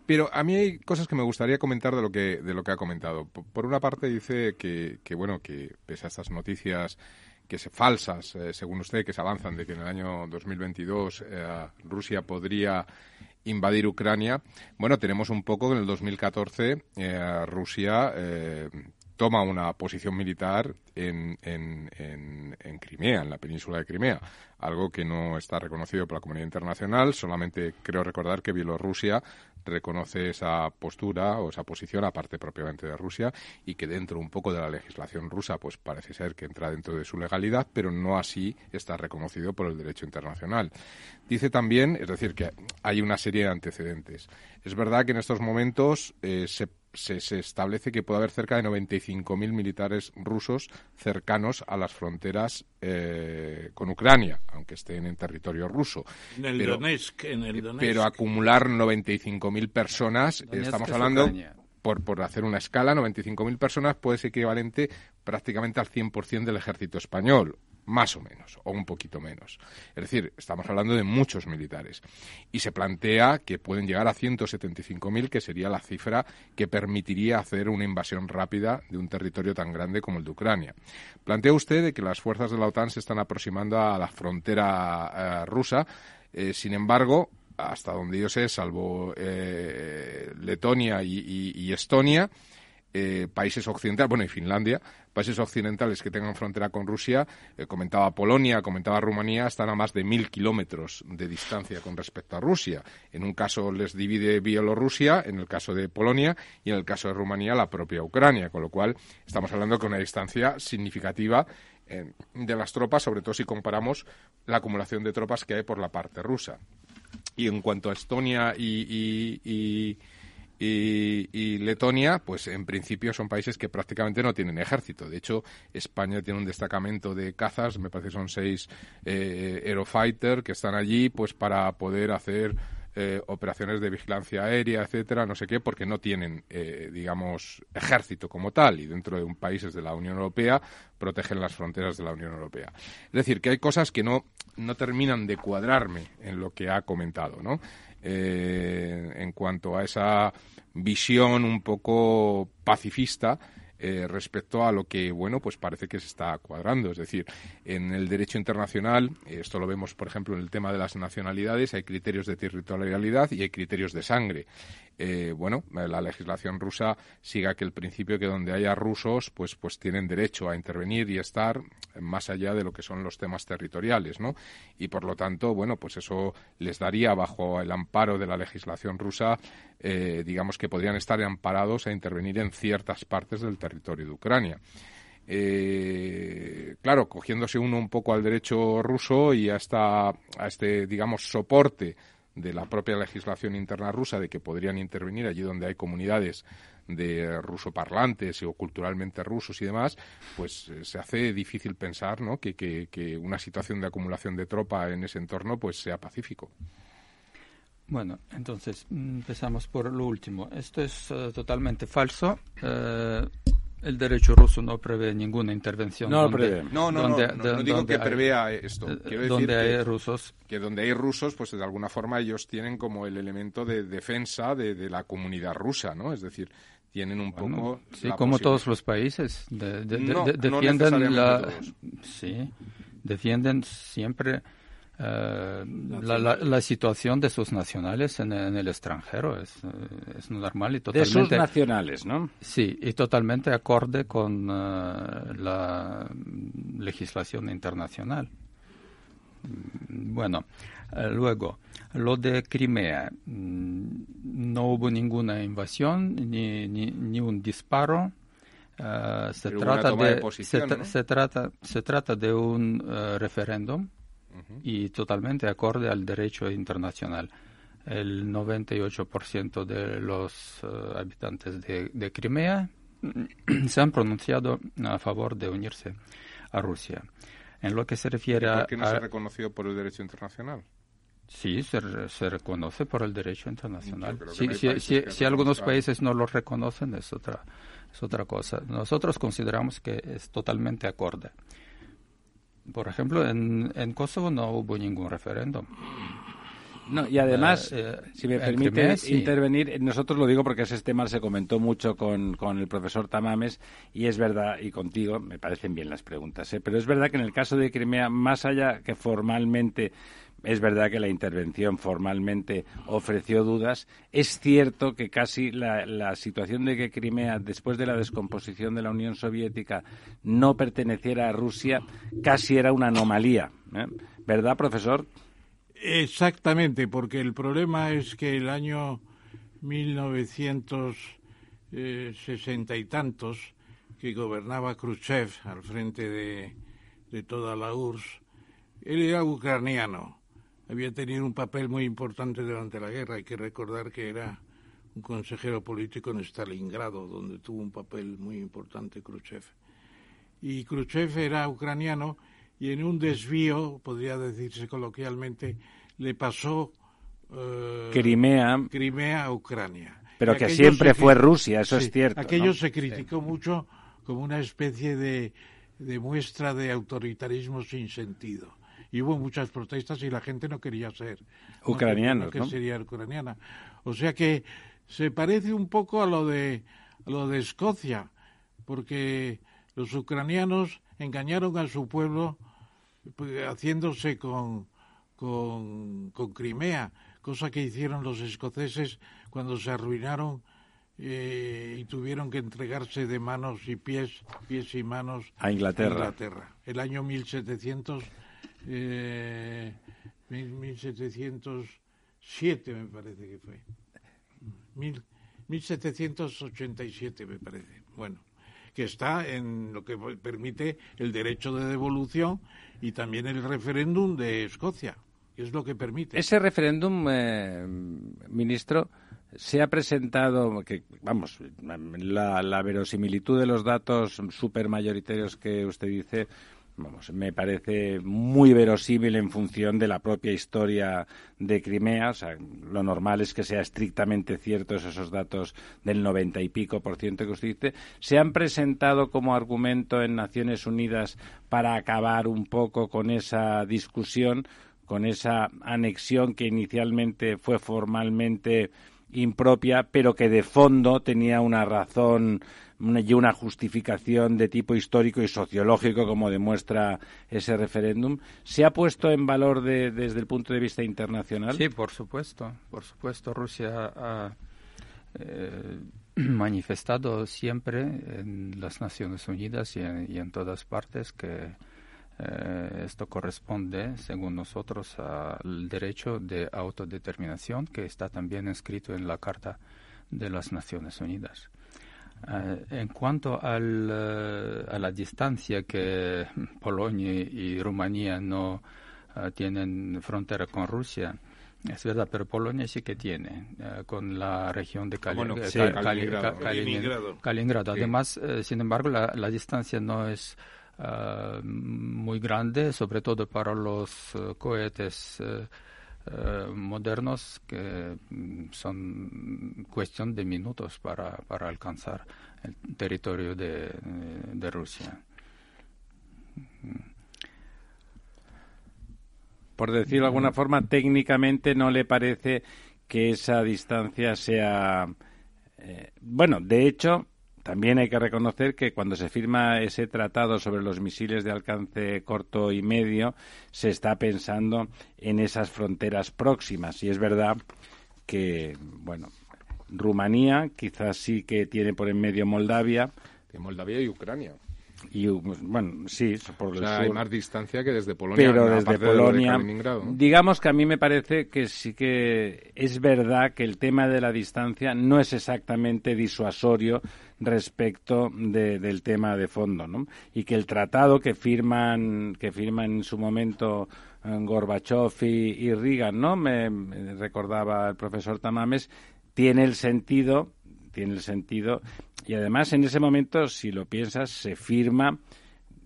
Pero a mí hay cosas que me gustaría comentar de lo que, de lo que ha comentado. Por, una parte dice que, bueno, que pese a estas noticias que se falsas, eh, según usted, que se avanzan de que en el año 2022 Rusia podría invadir Ucrania. Bueno, tenemos un poco en el 2014 Rusia toma una posición militar en, en, en, Crimea, en la península de Crimea, algo que no está reconocido por la comunidad internacional. Solamente creo recordar que Bielorrusia reconoce esa postura o esa posición, aparte propiamente de Rusia, y que dentro un poco de la legislación rusa, pues parece ser que entra dentro de su legalidad, pero no así está reconocido por el derecho internacional. Dice también, es decir, que hay una serie de antecedentes. Es verdad que en estos momentos eh, se se, establece que puede haber cerca de 95.000 militares rusos cercanos a las fronteras eh, con Ucrania, aunque estén en territorio ruso. En el pero, Donetsk, en el Donetsk. Pero acumular 95.000 personas, estamos hablando, por, por hacer una escala, 95.000 personas puede ser equivalente prácticamente al 100% del ejército español más o menos, o un poquito menos. Es decir, estamos hablando de muchos militares. Y se plantea que pueden llegar a 175.000, que sería la cifra que permitiría hacer una invasión rápida de un territorio tan grande como el de Ucrania. Plantea usted de que las fuerzas de la OTAN se están aproximando a la frontera eh, rusa. Eh, sin embargo, hasta donde yo sé, salvo eh, Letonia y Estonia, países occidentales, bueno, y Finlandia, países occidentales que tengan frontera con Rusia, eh, comentaba Polonia, comentaba Rumanía, están a más de mil kilómetros de distancia con respecto a Rusia. En un caso les divide Bielorrusia, en el caso de Polonia, y en el caso de Rumanía la propia Ucrania, con lo cual estamos hablando de una distancia significativa eh, de las tropas, sobre todo si comparamos la acumulación de tropas que hay por la parte rusa. Y en cuanto a Estonia y y, Letonia, pues en principio son países que prácticamente no tienen ejército. De hecho, España tiene un destacamento de cazas, me parece que son seis eh, Aerofighter que están allí, pues para poder hacer eh, operaciones de vigilancia aérea, etcétera, no sé qué, porque no tienen, eh, digamos, ejército como tal y dentro de un países de la Unión Europea protegen las fronteras de la Unión Europea. Es decir, que hay cosas que no, no terminan de cuadrarme en lo que ha comentado, ¿no? Eh, en cuanto a esa visión un poco pacifista eh, respecto a lo que, bueno, pues parece que se está cuadrando. Es decir, en el derecho internacional, esto lo vemos, por ejemplo, en el tema de las nacionalidades, hay criterios de territorialidad y hay criterios de sangre. Eh, bueno, la legislación rusa sigue aquel principio que donde haya rusos, pues, pues tienen derecho a intervenir y estar más allá de lo que son los temas territoriales, ¿no? Y por lo tanto, bueno, pues eso les daría bajo el amparo de la legislación rusa, eh, digamos que podrían estar amparados a intervenir en ciertas partes del territorio de Ucrania. Eh, claro, cogiéndose uno un poco al derecho ruso y hasta a este, digamos, soporte de la propia legislación interna rusa de que podrían intervenir allí donde hay comunidades de rusoparlantes o culturalmente rusos y demás, pues eh, se hace difícil pensar ¿no? que, que, una situación de acumulación de tropa en ese entorno pues sea pacífico. Bueno, entonces mm, empezamos por lo último. Esto es eh, totalmente falso. Eh, el derecho ruso no prevé ninguna intervención. No prevé. No, no, no, digo que prevea esto. Quiero decir donde hay rusos. Que donde hay rusos, pues de alguna forma ellos tienen como el elemento de defensa de, la comunidad rusa, ¿no? Es decir, tienen un poco. Sí, como todos los países. defienden la. Sí, defienden siempre eh, la, situación de sus nacionales en, el extranjero es, eh, es, normal y totalmente... De sus nacionales, ¿no? Sí, y totalmente acorde con eh, la legislación internacional. Mm, bueno, luego, lo de Crimea. Mm, no hubo ninguna invasión ni, ni, un disparo. se, trata de, se, trata, se trata de un referéndum y totalmente acorde al derecho internacional. El 98% de los eh, habitantes de, Crimea se han pronunciado a favor de unirse a Rusia. En lo que se refiere a... ¿Por qué no se reconoció por el derecho internacional? Sí, se, se, reconoce por el derecho internacional. si, algunos países no lo reconocen, es otra, es otra cosa. Nosotros consideramos que es totalmente acorde. Por ejemplo, en, en Kosovo no hubo ningún referéndum. No, y además, eh, eh, si me permite intervenir, nosotros lo digo porque ese tema se comentó mucho con, con, el profesor Tamames y es verdad, y contigo, me parecen bien las preguntas, ¿eh? pero es verdad que en el caso de Crimea, más allá que formalmente es verdad que la intervención formalmente ofreció dudas. Es cierto que casi la, situación de que Crimea, después de la descomposición de la Unión Soviética, no perteneciera a Rusia, casi era una anomalía. ¿eh? ¿Verdad, profesor? Exactamente, porque el problema es que el año 1960 y tantos, que gobernaba Khrushchev al frente de, de toda la URSS, él era ucraniano había tenido un papel muy importante durante la guerra. Hay que recordar que era un consejero político en Stalingrado, donde tuvo un papel muy importante Khrushchev. Y Khrushchev era ucraniano y en un desvío, podría decirse coloquialmente, le pasó eh, Crimea. Crimea a Ucrania. Pero que siempre fue Rusia, eso es cierto. Aquello se criticó mucho como una especie de, de muestra de autoritarismo sin sentido y hubo muchas protestas y la gente no quería ser ucraniana, no, sería ucraniana. O sea que se parece un poco a lo de lo de Escocia, porque los ucranianos engañaron a su pueblo pues, haciéndose con, con, con Crimea, cosa que hicieron los escoceses cuando se arruinaron eh, y tuvieron que entregarse de manos y pies, pies y manos a Inglaterra. A Inglaterra. El año 1700 eh, 1707 me parece que fue. 1787 me parece. Bueno, que está en lo que permite el derecho de devolución y también el referéndum de Escocia, que es lo que permite. Ese referéndum, eh, ministro, se ha presentado, que vamos, la, la verosimilitud de los datos supermayoritarios que usted dice vamos, me parece muy verosímil en función de la propia historia de Crimea. O sea, lo normal es que sea estrictamente ciertos esos datos del noventa y pico por ciento que usted dice. Se han presentado como argumento en Naciones Unidas para acabar un poco con esa discusión, con esa anexión que inicialmente fue formalmente impropia, pero que de fondo tenía una razón una, justificación de tipo histórico y sociológico, como demuestra ese referéndum. ¿Se ha puesto en valor desde el punto de vista internacional? Sí, por supuesto. Por supuesto, Rusia ha eh, manifestado siempre en las Naciones Unidas y en, todas partes que eh, esto corresponde, según nosotros, al derecho de autodeterminación que está también escrito en la Carta de las Naciones Unidas. Eh, en cuanto al, eh, a la distancia que Polonia y Rumanía no eh, tienen frontera con Rusia, es verdad, pero Polonia sí que tiene, con la región de Kaliningrado. Kaliningrado. Además, sin embargo, la, la, distancia no es muy grande, sobre todo para los cohetes eh, modernos que mm, son cuestión de minutos para, para alcanzar el territorio de, eh, de Rusia. Por decirlo de alguna forma, técnicamente no le parece que esa distancia sea. Eh, bueno, de hecho, también hay que reconocer que cuando se firma ese tratado sobre los misiles de alcance corto y medio, se está pensando en esas fronteras próximas. Y es verdad que, bueno, Rumanía quizás sí que tiene por en medio Moldavia. Moldavia y Ucrania y bueno, sí, por o hay más distancia que desde Polonia. Pero desde Polonia, digamos que a mí me parece que sí que es verdad que el tema de la distancia no es exactamente disuasorio respecto del tema de fondo, ¿no? Y que el tratado que firman que firman en su momento eh, Gorbachev y, y Reagan, ¿no? me recordaba el profesor Tamames, tiene el sentido tiene el sentido. Y además, en ese momento, si lo piensas, se firma.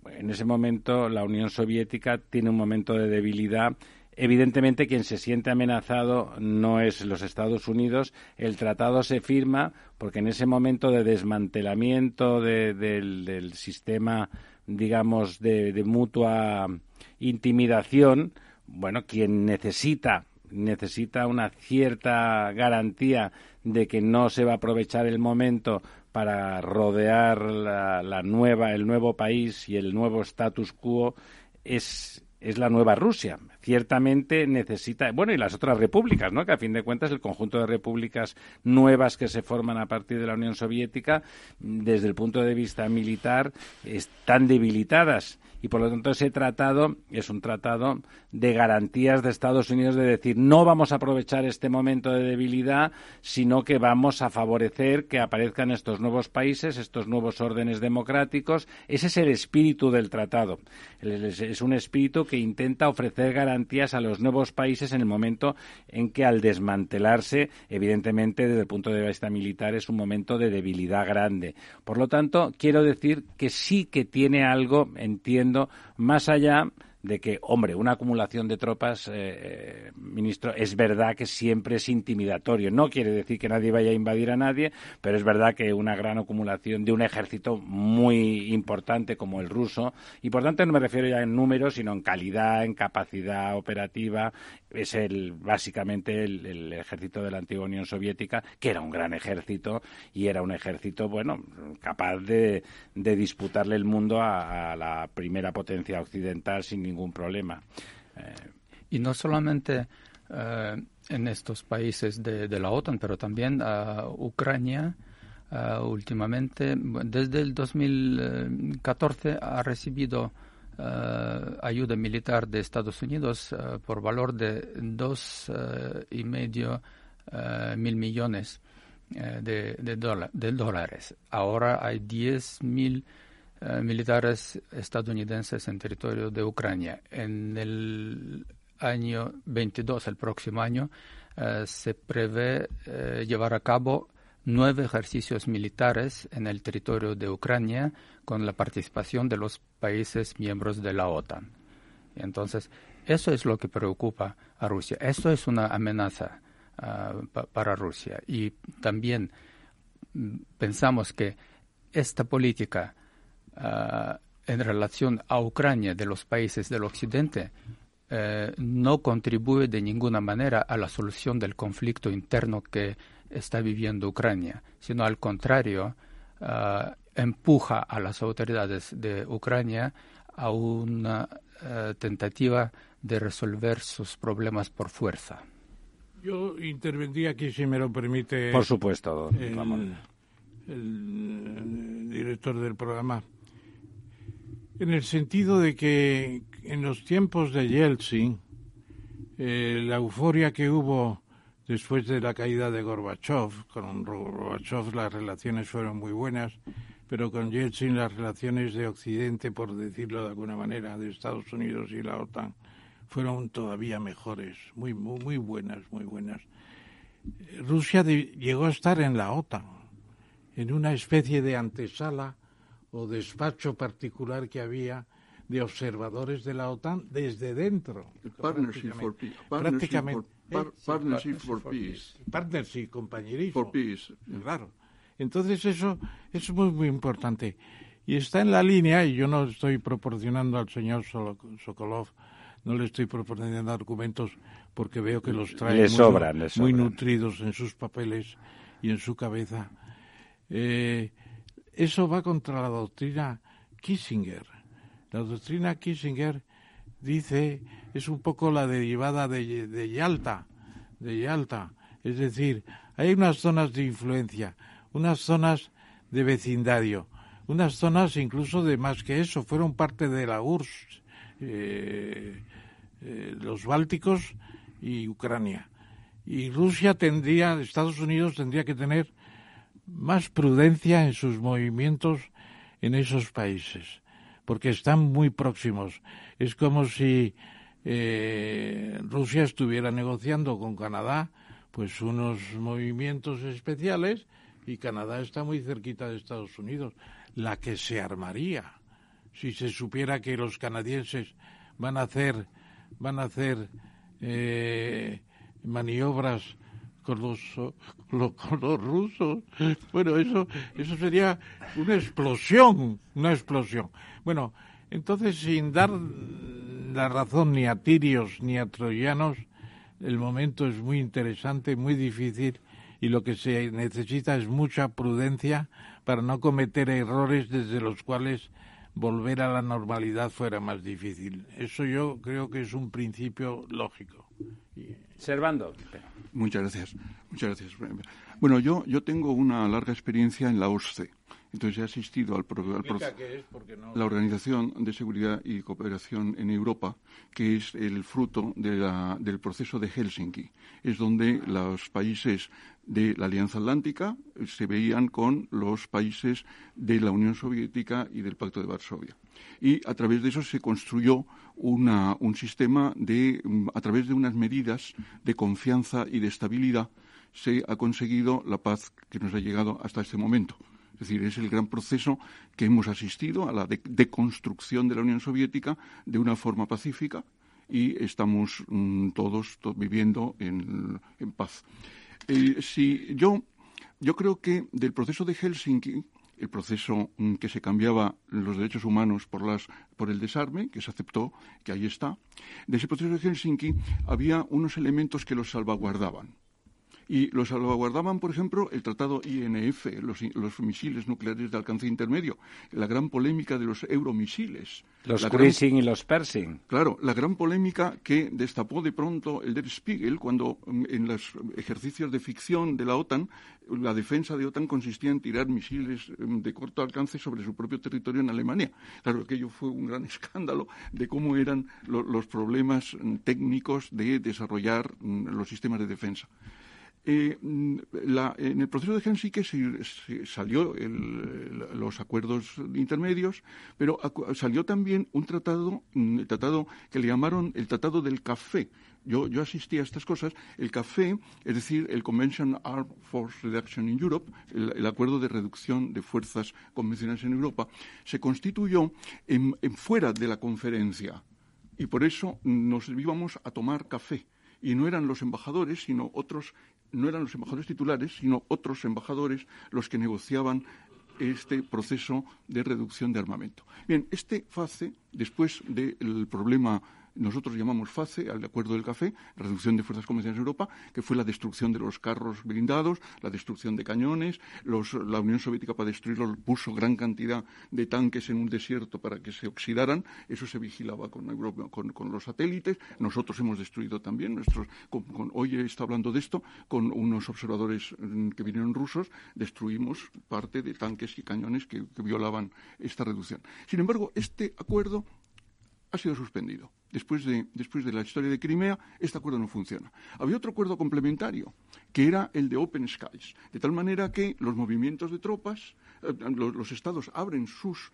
En ese momento, la Unión Soviética tiene un momento de debilidad. Evidentemente, quien se siente amenazado no es los Estados Unidos. El tratado se firma porque en ese momento de desmantelamiento del, sistema, digamos, de, de mutua intimidación, bueno, quien necesita necesita una cierta garantía de que no se va a aprovechar el momento para rodear la, nueva, el nuevo país y el nuevo status quo es, es la nueva Rusia. Ciertamente necesita, bueno, y las otras repúblicas, ¿no? Que a fin de cuentas el conjunto de repúblicas nuevas que se forman a partir de la Unión Soviética, desde el punto de vista militar, están debilitadas y por lo tanto ese tratado es un tratado de garantías de Estados Unidos de decir no vamos a aprovechar este momento de debilidad, sino que vamos a favorecer que aparezcan estos nuevos países, estos nuevos órdenes democráticos. Ese es el espíritu del tratado. Es un espíritu que intenta ofrecer garantías a los nuevos países en el momento en que al desmantelarse, evidentemente desde el punto de vista militar es un momento de debilidad grande. Por lo tanto, quiero decir que sí que tiene algo, entiendo, más allá de que, hombre, una acumulación de tropas, eh, eh, ministro, es verdad que siempre es intimidatorio. No quiere decir que nadie vaya a invadir a nadie, pero es verdad que una gran acumulación de un ejército muy importante como el ruso, y por tanto no me refiero ya en números, sino en calidad, en capacidad operativa, es el básicamente el, ejército de la antigua Unión Soviética, que era un gran ejército y era un ejército, bueno, capaz de, disputarle el mundo a, la primera potencia occidental sin ningún problema. Y no solamente eh, en estos países de, la OTAN, pero también a Ucrania. Eh, últimamente, desde el 2014 ha recibido eh, ayuda militar de Estados Unidos eh, por valor de dos eh, y medio mil millones de, dólares. Ahora hay diez mil militares estadounidenses en territorio de Ucrania. En el año 22, el próximo año, se prevé llevar a cabo nueve ejercicios militares en el territorio de Ucrania con la participación de los países miembros de la OTAN. Entonces, eso es lo que preocupa a Rusia. Esto es una amenaza ah, para Rusia. Y también mm, pensamos que esta política ah, en relación a Ucrania de los países del Occidente eh, no contribuye de ninguna manera a la solución del conflicto interno que está viviendo Ucrania, sino al contrario, ah, empuja a las autoridades de Ucrania a una eh, tentativa de resolver sus problemas por fuerza. Yo intervendría aquí, si me lo permite. Por supuesto, el, el, el director del programa. En el sentido de que en los tiempos de Yeltsin, eh, la euforia que hubo después de la caída de Gorbachev, con Gorbachev las relaciones fueron muy buenas, pero con Yeltsin las relaciones de Occidente, por decirlo de alguna manera, de Estados Unidos y la OTAN, fueron todavía mejores, muy, muy, muy buenas, muy buenas. Rusia llegó a estar en la OTAN, en una especie de antesala o despacho particular que había de observadores de la OTAN desde dentro. Partnership for Peace. Prácticamente. Partnership for, Peace. Partnership, compañerismo. For Peace. Claro. Entonces eso, es muy, muy importante. Y está en la línea, y yo no estoy proporcionando al señor Sokolov, no le estoy proporcionando argumentos porque veo que los trae muy, nutridos en sus papeles y en su cabeza. Eh, eso va contra la doctrina Kissinger. La doctrina Kissinger dice, es un poco la derivada de, de Yalta, de Yalta. Es decir, hay unas zonas de influencia, unas zonas de vecindario, unas zonas incluso de más que eso, fueron parte de la URSS, eh, eh, los Bálticos y Ucrania. Y Rusia tendría, Estados Unidos tendría que tener más prudencia en sus movimientos en esos países, porque están muy próximos. Es como si eh, Rusia estuviera negociando con Canadá pues unos movimientos especiales y Canadá está muy cerquita de Estados Unidos. La que se armaría si se supiera que los canadienses van a hacer van a hacer eh, maniobras con los, con los rusos. Bueno, eso, eso sería una explosión, una explosión. Bueno, entonces, sin dar la razón ni a tirios ni a troyanos, el momento es muy interesante, muy difícil y lo que se necesita es mucha prudencia para no cometer errores desde los cuales volver a la normalidad fuera más difícil. Eso yo creo que es un principio lógico. Servando. Muchas gracias. Muchas gracias. Bueno, yo, yo tengo una larga experiencia en la OSCE. Entonces he asistido al, la Organización de Seguridad y Cooperación en Europa, que es el fruto del proceso de Helsinki. Es donde los países de la Alianza Atlántica se veían con los países de la Unión Soviética y del Pacto de Varsovia. Y a través de eso se construyó un sistema de, a través de unas medidas de confianza y de estabilidad, se ha conseguido la paz que nos ha llegado hasta este momento. Es decir, es el gran proceso que hemos asistido a la deconstrucción de la Unión Soviética de una forma pacífica y estamos mm, todos, viviendo en, paz. Eh, si yo, yo creo que del proceso de Helsinki, el proceso mm, que se cambiaba los derechos humanos por, las, por el desarme, que se aceptó, que ahí está, de ese proceso de Helsinki había unos elementos que los salvaguardaban. Y lo salvaguardaban, por ejemplo, el tratado INF, los, los misiles nucleares de alcance intermedio, la gran polémica de los euromisiles. Los cruising y los Persing. Claro, la gran polémica que destapó de pronto el Der Spiegel cuando mm, en los ejercicios de ficción de la OTAN, la defensa de OTAN consistía en tirar misiles mm, de corto alcance sobre su propio territorio en Alemania. Claro, aquello fue un gran escándalo de cómo eran los problemas mm, técnicos de desarrollar los sistemas de defensa. Eh, en el proceso de Helsinki se, salió los acuerdos intermedios, pero salió también un tratado, el tratado que le llamaron el Tratado del Café. Yo, yo asistí a estas cosas. El café, es decir, el Convention Armed Force Reduction in Europe, el, acuerdo de reducción de fuerzas convencionales en Europa, se constituyó en fuera de la conferencia. Y por eso nos íbamos a tomar café y no eran los embajadores, sino otros no eran los embajadores titulares, sino otros embajadores los que negociaban este proceso de reducción de armamento. Bien, este fase, después del problema nosotros llamamos FACE, al Acuerdo del Café, reducción de fuerzas comerciales en Europa, que fue la destrucción de los carros blindados, la destrucción de cañones, la Unión Soviética para destruirlos puso gran cantidad de tanques en un desierto para que se oxidaran, eso se vigilaba con, con, los satélites, nosotros hemos destruido también, nuestros, hoy está hablando de esto, con unos observadores mm, que vinieron rusos, destruimos parte de tanques y cañones que violaban esta reducción. Sin embargo, este acuerdo ha sido suspendido. Después de, después de la historia de Crimea, este acuerdo no funciona. Había otro acuerdo complementario, que era el de Open Skies, de tal manera que los movimientos de tropas, eh, los, estados abren sus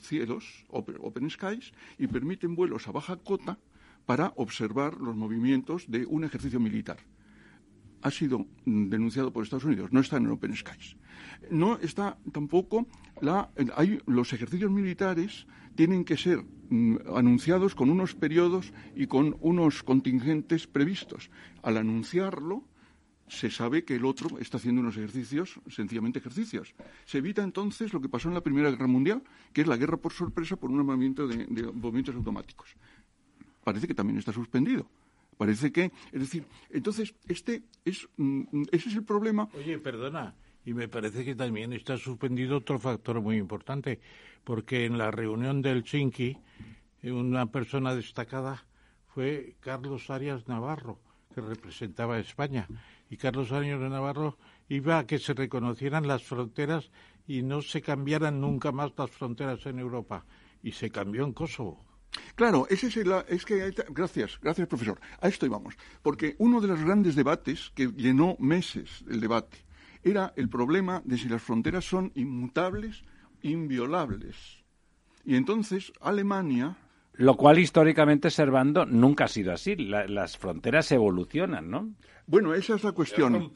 cielos, open, Skies, y permiten vuelos a baja cota para observar los movimientos de un ejercicio militar. Ha sido denunciado por Estados Unidos, no está en Open Skies. No está tampoco la, hay los ejercicios militares tienen que ser mm, anunciados con unos periodos y con unos contingentes previstos. Al anunciarlo, se sabe que el otro está haciendo unos ejercicios, sencillamente ejercicios. Se evita entonces lo que pasó en la Primera Guerra Mundial, que es la guerra por sorpresa por un movimiento de, movimientos automáticos. Parece que también está suspendido. Parece que, es decir, entonces este es mm, ese es el problema. Oye, perdona, y me parece que también está suspendido otro factor muy importante, porque en la reunión del Helsinki una persona destacada fue Carlos Arias Navarro, que representaba a España. Y Carlos Arias Navarro iba a que se reconocieran las fronteras y no se cambiaran nunca más las fronteras en Europa. Y se cambió en Kosovo. Claro, ese es, el, es que gracias, gracias profesor. A esto íbamos, porque uno de los grandes debates que llenó meses el debate era el problema de si las fronteras son inmutables, inviolables. Y entonces Alemania lo cual históricamente, Servando, nunca ha sido así. las fronteras evolucionan, ¿no? Bueno, esa es la cuestión.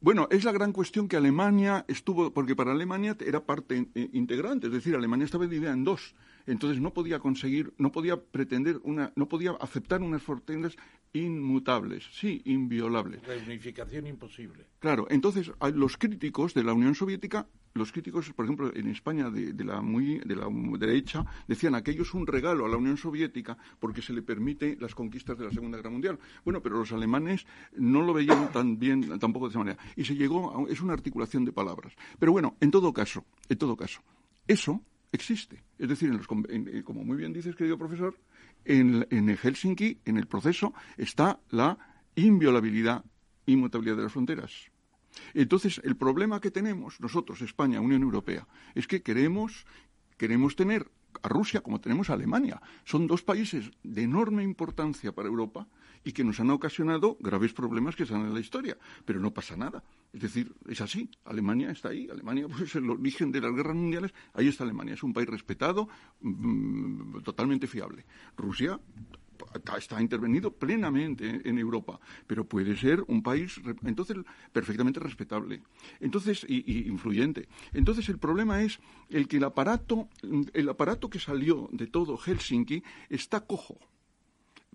Bueno, es la gran cuestión que Alemania estuvo, porque para Alemania era parte eh, integrante, es decir, Alemania estaba dividida en dos. Entonces no podía conseguir, no podía pretender una, no podía aceptar unas fronteras inmutables, sí, inviolables. Reunificación imposible. Claro, entonces los críticos de la Unión Soviética, los críticos, por ejemplo, en España de, la muy de la derecha, decían aquello es un regalo a la Unión Soviética porque se le permite las conquistas de la Segunda Guerra Mundial. Bueno, pero los alemanes no lo veían tan bien, tampoco de esa manera. Y se llegó a, es una articulación de palabras. Pero bueno, en todo caso, en todo caso, eso existe. Es decir, en como muy bien dices, querido profesor, en, en Helsinki, en el proceso, está la inviolabilidad, inmutabilidad de las fronteras. Entonces, el problema que tenemos nosotros, España, Unión Europea, es que queremos, queremos tener a Rusia como tenemos a Alemania. Son dos países de enorme importancia para Europa y que nos han ocasionado graves problemas que están en la historia. Pero no pasa nada. Es decir, es así. Alemania está ahí. Alemania pues, es el origen de las guerras mundiales. Ahí está Alemania. Es un país respetado, mm, totalmente fiable. Rusia está intervenido plenamente en Europa, pero puede ser un país entonces perfectamente respetable, entonces y, influyente. Entonces el problema es el que el aparato, el aparato que salió de todo Helsinki está cojo.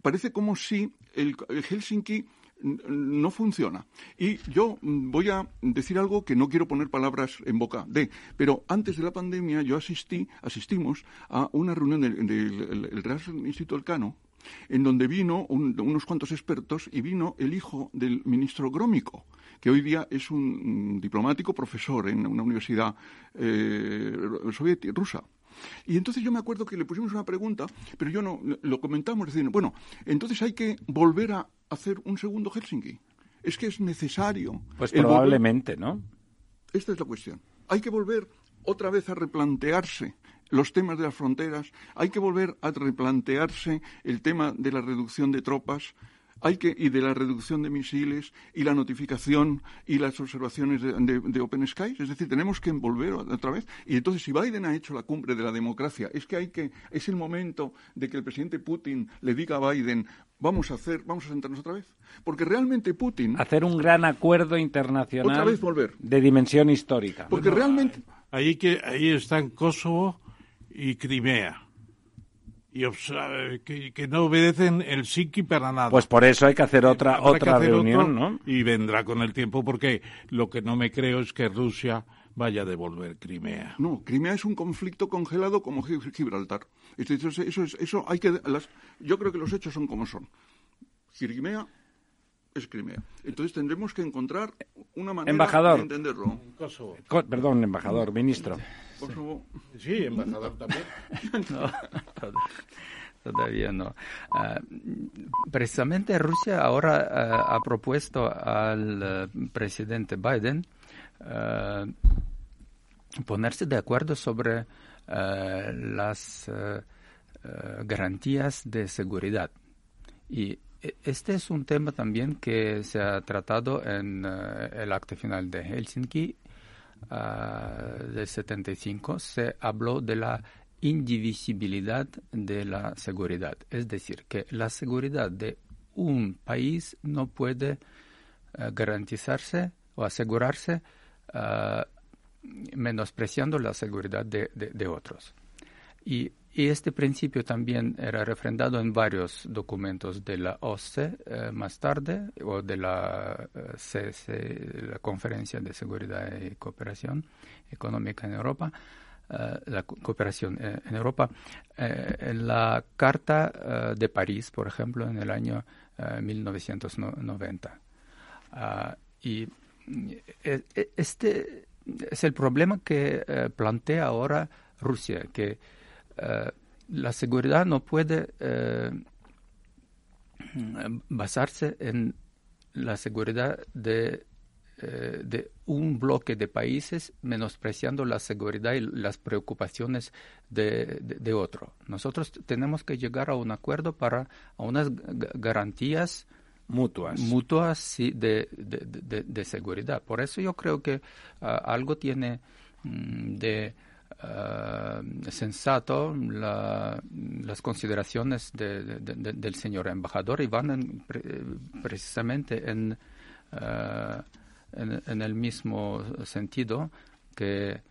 Parece como si el, Helsinki no funciona. Y yo voy a decir algo que no quiero poner palabras en boca de, pero antes de la pandemia yo asistí, asistimos a una reunión del, Real Instituto Elcano, en donde vino unos cuantos expertos y vino el hijo del ministro Grómico, que hoy día es un diplomático profesor en una universidad eh, rusa. Y entonces yo me acuerdo que le pusimos una pregunta, pero yo no, lo comentamos diciendo, bueno, entonces hay que volver a hacer un segundo Helsinki. Es que es necesario. Pues probablemente, ¿no? Esta es la cuestión. Hay que volver otra vez a replantearse los temas de las fronteras, hay que volver a replantearse el tema de la reducción de tropas, hay que y de la reducción de misiles y la notificación y las observaciones de, Open Skies, es decir, tenemos que envolver otra vez. Y entonces, si Biden ha hecho la cumbre de la democracia, es que hay que es el momento de que el presidente Putin le diga a Biden vamos a hacer, vamos a sentarnos otra vez, porque realmente Putin hacer un gran acuerdo internacional otra vez volver de dimensión histórica. Porque realmente ahí que ahí está en Kosovo y Crimea. Y que, no obedecen el psiqui para nada. Pues por eso hay que hacer otra, otra reunión, ¿no? Y vendrá con el tiempo, porque lo que no me creo es que Rusia vaya a devolver Crimea. No, Crimea es un conflicto congelado como Gibraltar. Eso, eso, eso hay que, las, yo creo que los hechos son como son. Crimea es Crimea. Entonces tendremos que encontrar una manera de entenderlo. Kosovo. perdón, embajador, ministro. Kosovo. Sí, embajador también. no, todavía no. Ah, precisamente Rusia ahora ah, ha propuesto al eh, presidente Biden ah, ponerse de acuerdo sobre las garantías de seguridad. Y e, este es un tema también que se ha tratado en eh, el acto final de Helsinki uh, del 75. Se habló de la indivisibilidad de la seguridad. Es decir, que la seguridad de un país no puede eh, garantizarse o asegurarse menospreciando la seguridad de, otros. Y este principio también era refrendado en varios documentos de la OSCE eh, más tarde, o de la, eh, la Conferencia de Seguridad y Cooperación Económica en Europa, eh, la cooperación en Europa, en la Carta de París, por ejemplo, en el año 1990. Ah, y este es el problema que plantea ahora Rusia, que eh, la seguridad no puede eh, basarse en la seguridad de, eh, de, un bloque de países menospreciando la seguridad y las preocupaciones de, de, otro. Nosotros tenemos que llegar a un acuerdo para a unas garantías mutuas, mutuas de, de, seguridad. Por eso yo creo que ah, algo tiene mm, de eh, sensato las consideraciones del señor embajador y van precisamente en, eh, en, en, el mismo sentido que.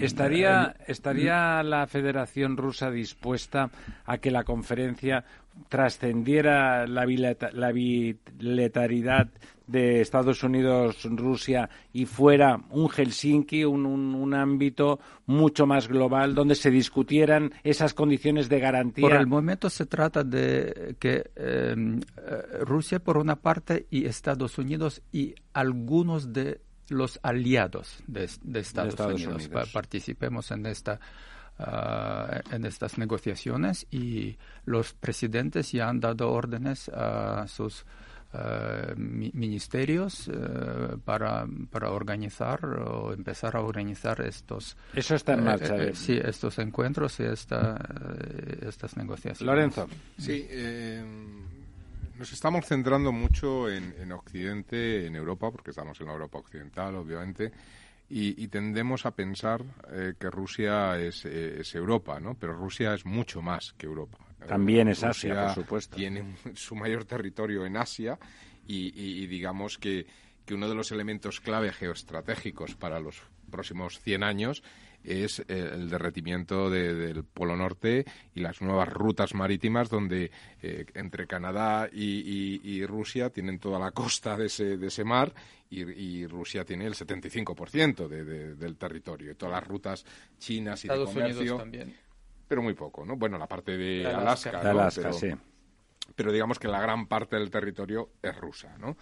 ¿Estaría, ¿Estaría la Federación Rusa dispuesta a que la conferencia trascendiera la, la bilateralidad de Estados Unidos-Rusia y fuera un Helsinki, un, un, ámbito mucho más global donde se discutieran esas condiciones de garantía? Por el momento se trata de que em, eh, Rusia por una parte y Estados Unidos y algunos de los aliados de, Estados, Unidos, participemos en esta ah, en estas negociaciones y los presidentes ya han dado órdenes a sus ah, ministerios eh, para, para organizar o empezar a organizar estos eso está en marcha eh, eh, sí estos encuentros y esta, estas negociaciones. Lorenzo. Sí nos estamos centrando mucho en, Occidente, en Europa, porque estamos en la Europa occidental, obviamente, y, tendemos a pensar eh, que Rusia es, Europa, ¿no? Pero Rusia es mucho más que Europa. También es Asia, por supuesto. Tiene su mayor territorio en Asia y, digamos que, que uno de los elementos clave geoestratégicos para los próximos 100 años es el derretimiento del Polo Norte y las nuevas rutas marítimas donde eh, entre Canadá y, Rusia tienen toda la costa de ese, de ese mar y, Rusia tiene el 75% de, del territorio. Todas las rutas chinas y de comercio. también. Pero muy poco, ¿no? Bueno, la parte de Alaska. Alaska, sí pero digamos que la gran parte del territorio es rusa, ¿no?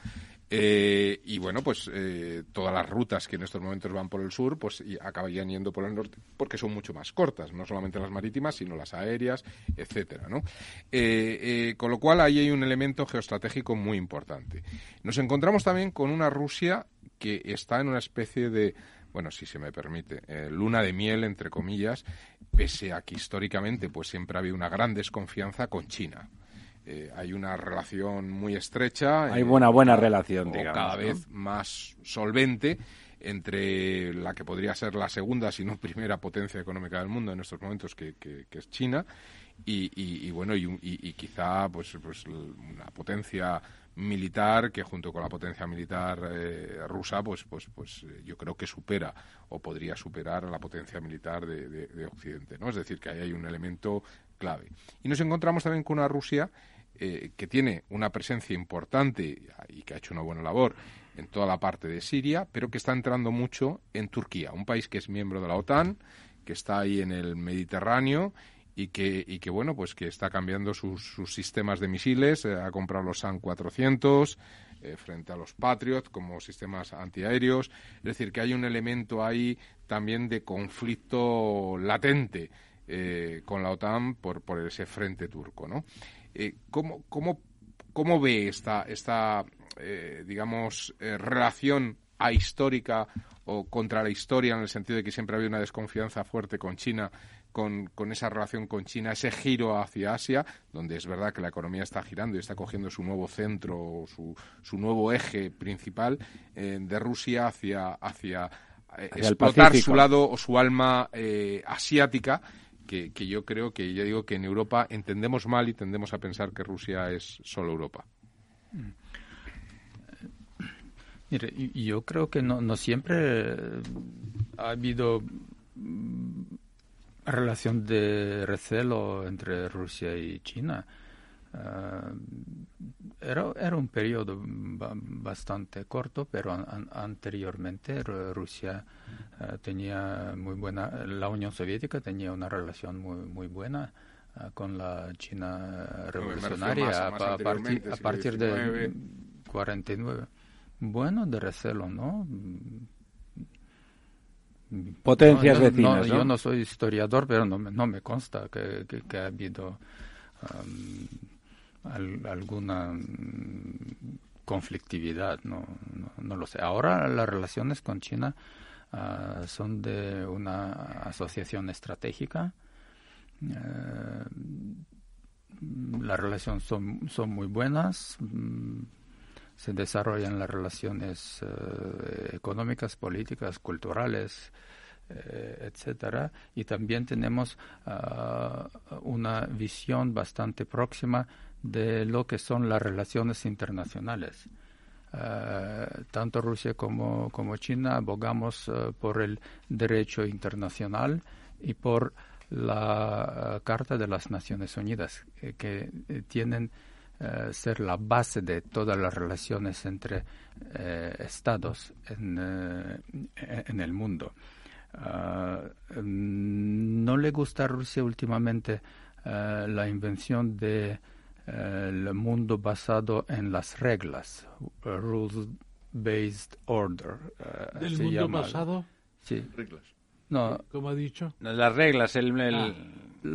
Eh, y bueno, pues eh, todas las rutas que en estos momentos van por el sur, pues y acabarían yendo por el norte porque son mucho más cortas, no solamente las marítimas, sino las aéreas, etcétera, ¿no? Eh, con lo cual ahí hay un elemento geoestratégico muy importante. Nos encontramos también con una Rusia que está en una especie de bueno, si se me permite, luna de miel, entre comillas, pese a que históricamente pues siempre había una gran desconfianza con China. Eh, hay una relación muy estrecha. Hay buena, buena relación, digamos. Cada vez más solvente entre la que podría ser la segunda, si no primera potencia económica del mundo en estos momentos, que, es China, y, bueno, y, quizá pues, pues una potencia militar que junto con la potencia militar eh, rusa, pues, pues, pues eh, yo creo que supera o podría superar a la potencia militar de, de Occidente, ¿no? Es decir, que ahí hay un elemento clave. Y nos encontramos también con una Rusia eh, que tiene una presencia importante y que ha hecho una buena labor en toda la parte de Siria, pero que está entrando mucho en Turquía, un país que es miembro de la OTAN, que está ahí en el Mediterráneo y que, y que bueno, pues que está cambiando sus, sistemas de misiles, eh, ha comprado los SAN-400 eh, frente a los Patriot como sistemas antiaéreos, es decir, que hay un elemento ahí también de conflicto latente con la OTAN por, por ese frente turco, ¿no? ¿Cómo, cómo, cómo, ve esta, esta digamos, relación ahistórica o contra la historia en el sentido de que siempre había una desconfianza fuerte con China con, esa relación con China, ese giro hacia Asia, donde es verdad que la economía está girando y está cogiendo su nuevo centro, su, su nuevo eje principal eh, de Rusia hacia, hacia, eh, explotar su lado o su alma eh, asiática. Que, que, yo creo que, ya digo, que en Europa entendemos mal y tendemos a pensar que Rusia es solo Europa. Mire, yo creo que no, no siempre ha habido relación de recelo entre Rusia y China. Eh, era, era, un periodo bastante corto, pero anteriormente Rusia eh, tenía muy buena, la Unión Soviética tenía una relación muy, muy buena eh, con la China revolucionaria a, partir, a partir de 49. Bueno, de recelo, ¿no? potencias vecinas. Yo no soy historiador, pero no me, no me consta que, ha habido alguna conflictividad, no, no, lo sé. Ahora las relaciones con China ah, son de una asociación estratégica. Eh, las relaciones son, son muy buenas. Mm, se desarrollan las relaciones eh, económicas, políticas, culturales, eh, etcétera, y también tenemos ah, una visión bastante próxima de lo que son las relaciones internacionales. Ah, tanto Rusia como, como China abogamos ah, por el derecho internacional y por la Carta de las Naciones Unidas, eh, que tienen eh, ser la base de todas las relaciones entre eh, estados en, eh, en, el mundo. Ah, no le gusta a Rusia últimamente la invención de el mundo basado en las reglas, rules based order. ¿Del mundo basado? Sí. Reglas. No. ¿Cómo ha dicho? Las reglas, el, el,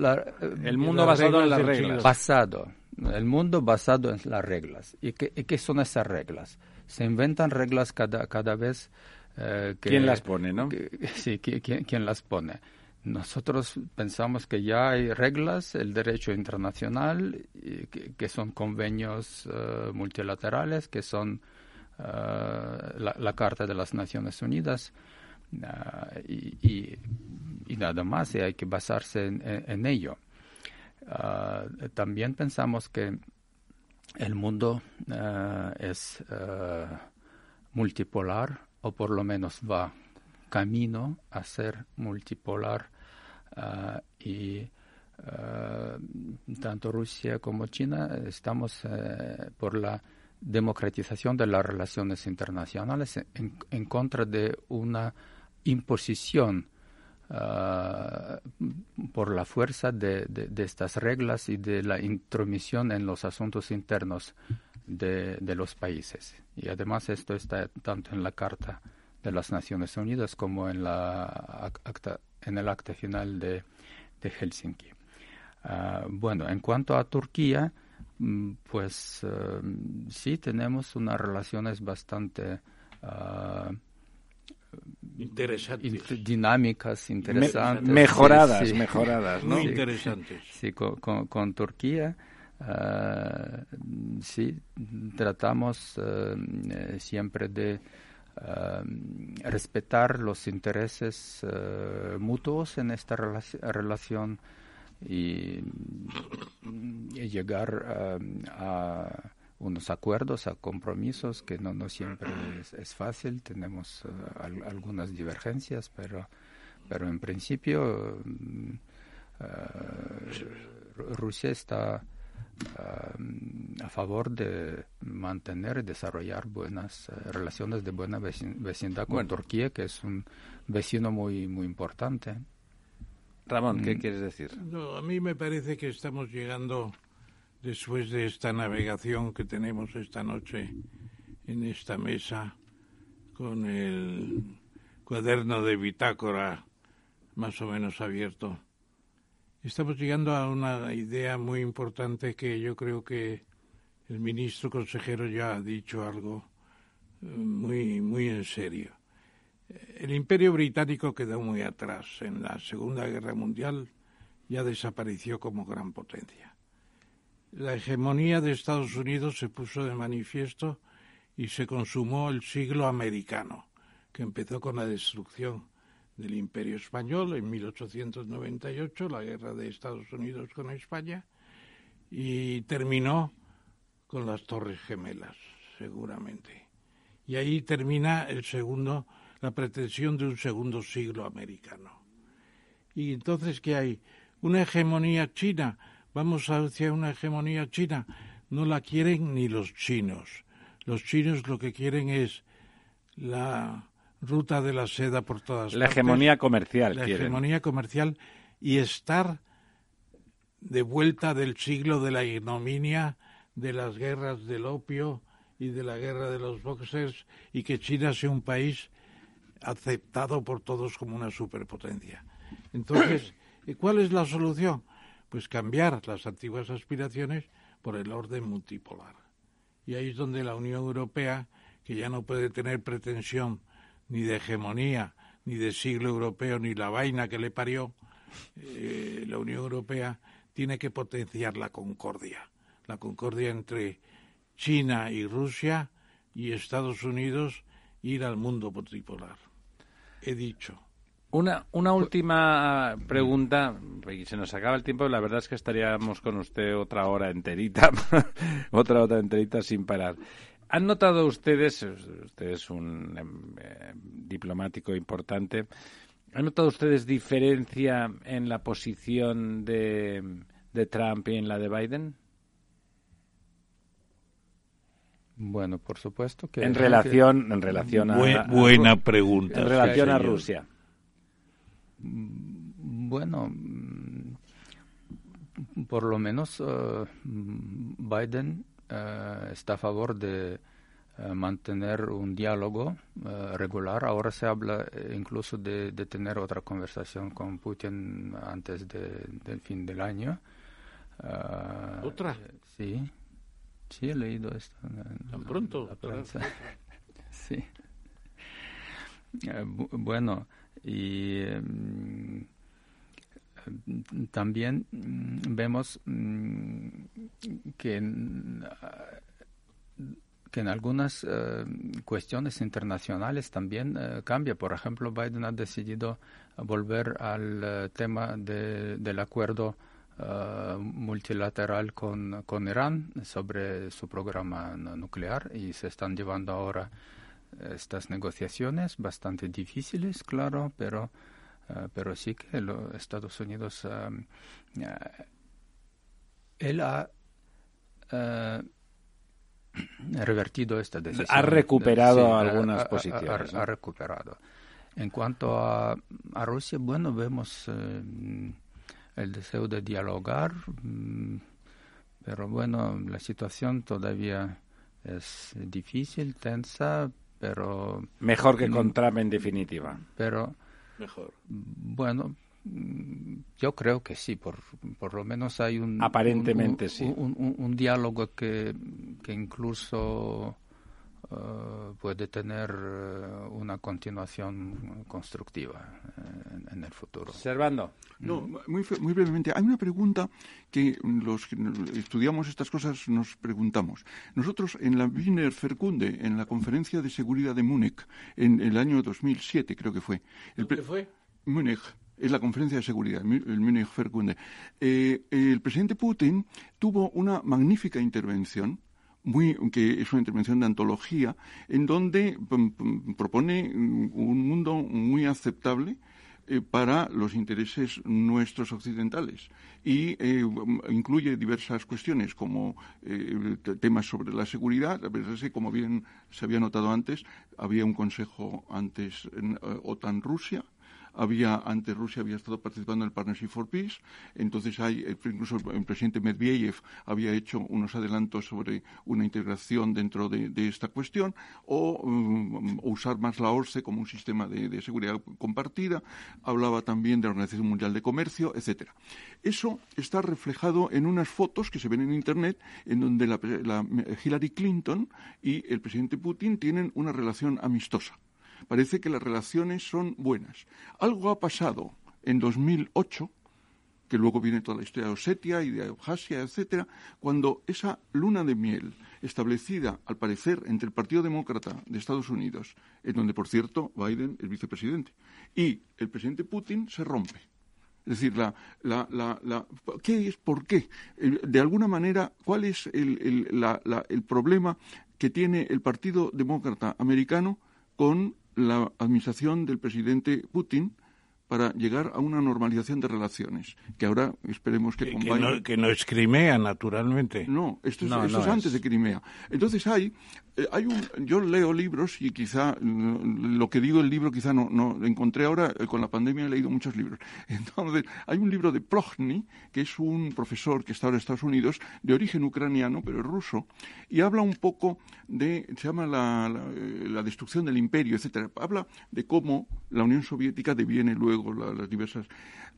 ah. el mundo basado en las reglas. Basado el mundo basado en las reglas. ¿Y qué, qué son esas reglas? Se inventan reglas cada, cada vez eh, que... ¿Quién las pone, no? sí, ¿quién, las pone? Nosotros pensamos que ya hay reglas, el derecho internacional, que, son convenios eh, multilaterales, que son eh, la, Carta de las Naciones Unidas, y, nada más, y hay que basarse en ello. También pensamos que el mundo es multipolar o por lo menos va camino a ser multipolar y tanto Rusia como China estamos eh, por la democratización de las relaciones internacionales en contra de una imposición Ah, por la fuerza de, estas reglas y de la intromisión en los asuntos internos de, los países. Y además esto está tanto en la Carta de las Naciones Unidas como en, la acta, en el acta final de, Helsinki. Ah, bueno, en cuanto a Turquía, mm, pues ah, sí tenemos unas relaciones bastante interesantes. dinámicas, interesantes. mejoradas, mejoradas, ¿no? Muy interesantes. Sí, con, Turquía. Ah, sí, tratamos uh, siempre de uh, respetar los intereses uh, mutuos en esta relación y, llegar a unos acuerdos, a compromisos, que no, siempre es, fácil, tenemos eh, algunas divergencias, pero, pero en principio mm, eh, Rusia está a favor de mantener y desarrollar buenas relaciones de buena vecindad con Turquía, que es un vecino muy, muy importante. Ramón, ¿qué mm. quieres decir? a mí me parece que estamos llegando, después de esta navegación que tenemos esta noche en esta mesa, con el cuaderno de bitácora más o menos abierto, estamos llegando a una idea muy importante que yo creo que el ministro consejero ya ha dicho algo eh, muy, muy en serio el imperio británico quedó muy atrás. En la Segunda Guerra Mundial ya desapareció como gran potencia. La hegemonía de Estados Unidos se puso de manifiesto y se consumó el siglo americano, que empezó con la destrucción del imperio español en 1898, la guerra de Estados Unidos con España, y terminó con las Torres Gemelas, seguramente. Y ahí termina el segundo la pretensión de un segundo siglo americano. Y entonces, ¿qué hay? Una hegemonía china. Vamos hacia una hegemonía china. No la quieren ni los chinos. Los chinos lo que quieren es la ruta de la seda por todas la hegemonía comercial. La hegemonía comercial y estar de vuelta del siglo de la ignominia, de las guerras del opio y de la guerra de los boxers y que China sea un país aceptado por todos como una superpotencia. Entonces, ¿cuál es la solución? Pues cambiar las antiguas aspiraciones por el orden multipolar. Y ahí es donde la Unión Europea, que ya no puede tener pretensión ni de hegemonía, ni de siglo europeo, ni la vaina que le parió, eh, la Unión Europea tiene que potenciar la concordia, la concordia entre China y Rusia y Estados Unidos ir al mundo multipolar he dicho. Una, una última pregunta, y se nos acaba el tiempo, la verdad es que estaríamos con usted otra hora enterita, otra hora enterita sin parar. ¿Han notado ustedes, usted es un eh, diplomático importante, ¿han notado ustedes diferencia en la posición de, de Trump y en la de Biden? Bueno, por supuesto que... En relación, en relación a, Buena pregunta. En relación a Rusia. Mm, bueno, mm, por lo menos uh, Biden uh, está a favor de uh, mantener un diálogo regular. Ahora se habla eh, incluso de, de, tener otra conversación con Putin antes del fin del año. ¿Otra? sí. Sí, he leído esto. ¿Tan pronto? sí. Eh, bueno, y em, también mm, vemos mm, que en, que en algunas eh, cuestiones internacionales también eh, cambia. Por ejemplo, Biden ha decidido volver al tema del acuerdo multilateral con, con Irán sobre su programa nuclear y se están llevando ahora estas negociaciones bastante difíciles, claro, pero, uh, pero sí que los Estados Unidos, um, uh, él ha revertido esta decisión. Ha recuperado algunas posiciones. Ha, recuperado. En cuanto a, a Rusia, bueno, vemos el deseo de dialogar, mm, pero bueno, la situación todavía es difícil, tensa, pero... Mejor que con Trump en definitiva. Pero... Mejor. Bueno, yo creo que sí, por, por lo menos hay un... Aparentemente sí. Un, un, diálogo que, que incluso eh, puede tener eh, una continuación constructiva eh, en, el futuro. Servando. No, muy, muy brevemente. Hay una pregunta que los que estudiamos estas cosas nos preguntamos. Nosotros en la Wiener Verkunde, en la conferencia de seguridad de Múnich, en el año 2007 creo que fue. El ¿Qué fue? Múnich es la conferencia de seguridad, el Munich Verkunde. el presidente Putin tuvo una magnífica intervención muy, que es una intervención de antología, en donde propone un mundo muy aceptable eh, para los intereses nuestros occidentales y eh, incluye diversas cuestiones como eh, temas sobre la seguridad. La verdad es que, como bien se había notado antes, había un consejo antes en OTAN-Rusia había antes Rusia había estado participando en el Partnership for Peace, entonces hay eh, incluso el presidente Medvedev había hecho unos adelantos sobre una integración dentro de, esta cuestión o, mm, usar más la ORCE como un sistema de, seguridad compartida, hablaba también de la Organización Mundial de Comercio, etcétera. Eso está reflejado en unas fotos que se ven en internet en donde la Hillary Clinton y el presidente Putin tienen una relación amistosa parece que las relaciones son buenas. Algo ha pasado en 2008, que luego viene toda la historia de Osetia y de Abjasia, etcétera, cuando esa luna de miel establecida, al parecer, entre el Partido Demócrata de Estados Unidos, en donde, por cierto, Biden es vicepresidente, y el presidente Putin se rompe. Es decir, la, la, la, ¿qué es? ¿Por qué? De alguna manera, ¿cuál es el, el problema que tiene el Partido Demócrata americano con la administración del presidente Putin para llegar a una normalización de relaciones, que ahora esperemos que, que, que no, es Crimea, naturalmente. No, esto es, antes de Crimea. Entonces hay eh, hay un, yo leo libros y quizá mm, lo que digo el libro quizá no, no encontré ahora eh, con la pandemia he leído muchos libros. Entonces hay un libro de Prochny que es un profesor que está ahora en Estados Unidos de origen ucraniano pero ruso y habla un poco de se llama la, la, destrucción del imperio etcétera. Habla de cómo la Unión Soviética deviene luego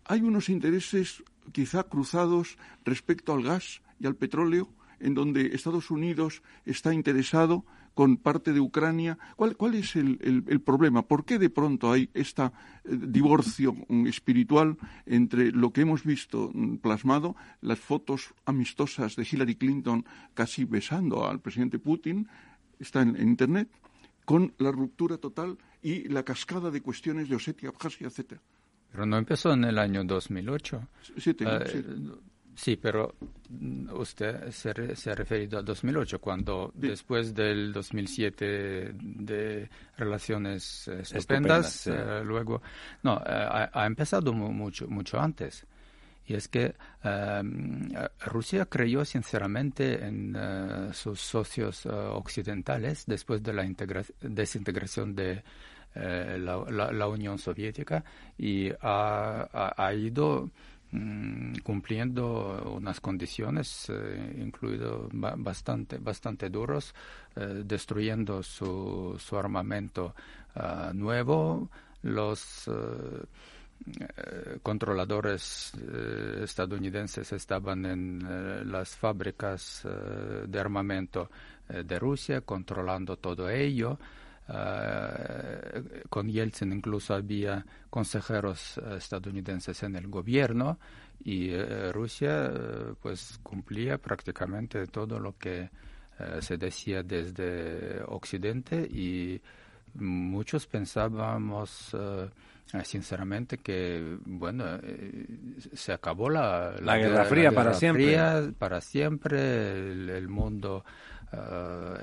Hay unos intereses quizá cruzados respecto al gas y al petróleo en donde Estados Unidos está interesado con parte de Ucrania. ¿Cuál, es el, problema? ¿Por qué de pronto hay este divorcio espiritual entre lo que hemos visto mm, plasmado, las fotos amistosas de Hillary Clinton casi besando al presidente Putin, está en, Internet, con la ruptura total y la cascada de cuestiones de Osetia, Abjasia, etcétera? Pero no empezó en el año 2008. Siete, Sí, pero mm, usted se, ha referido a 2008, cuando después del 2007 de relaciones eh, estupendas, eh, luego... No, eh, ha, empezado mucho, mucho antes. Y es que em, Rusia creyó sinceramente en sus socios occidentales después de la desintegración de la, Unión Soviética y ha ido Mm, cumpliendo unas condiciones, eh, incluido bastante, bastante duros, eh, destruyendo su, su armamento ah, nuevo, los eh, controladores estadounidenses estaban en las fábricas de armamento de Rusia, controlando todo ello. Eh, con Yeltsin incluso había consejeros eh, estadounidenses en el gobierno y eh, Rusia pues cumplía prácticamente todo lo que se decía desde Occidente y muchos pensábamos sinceramente que bueno se acabó la, la, guerra fría para siempre. Para siempre el mundo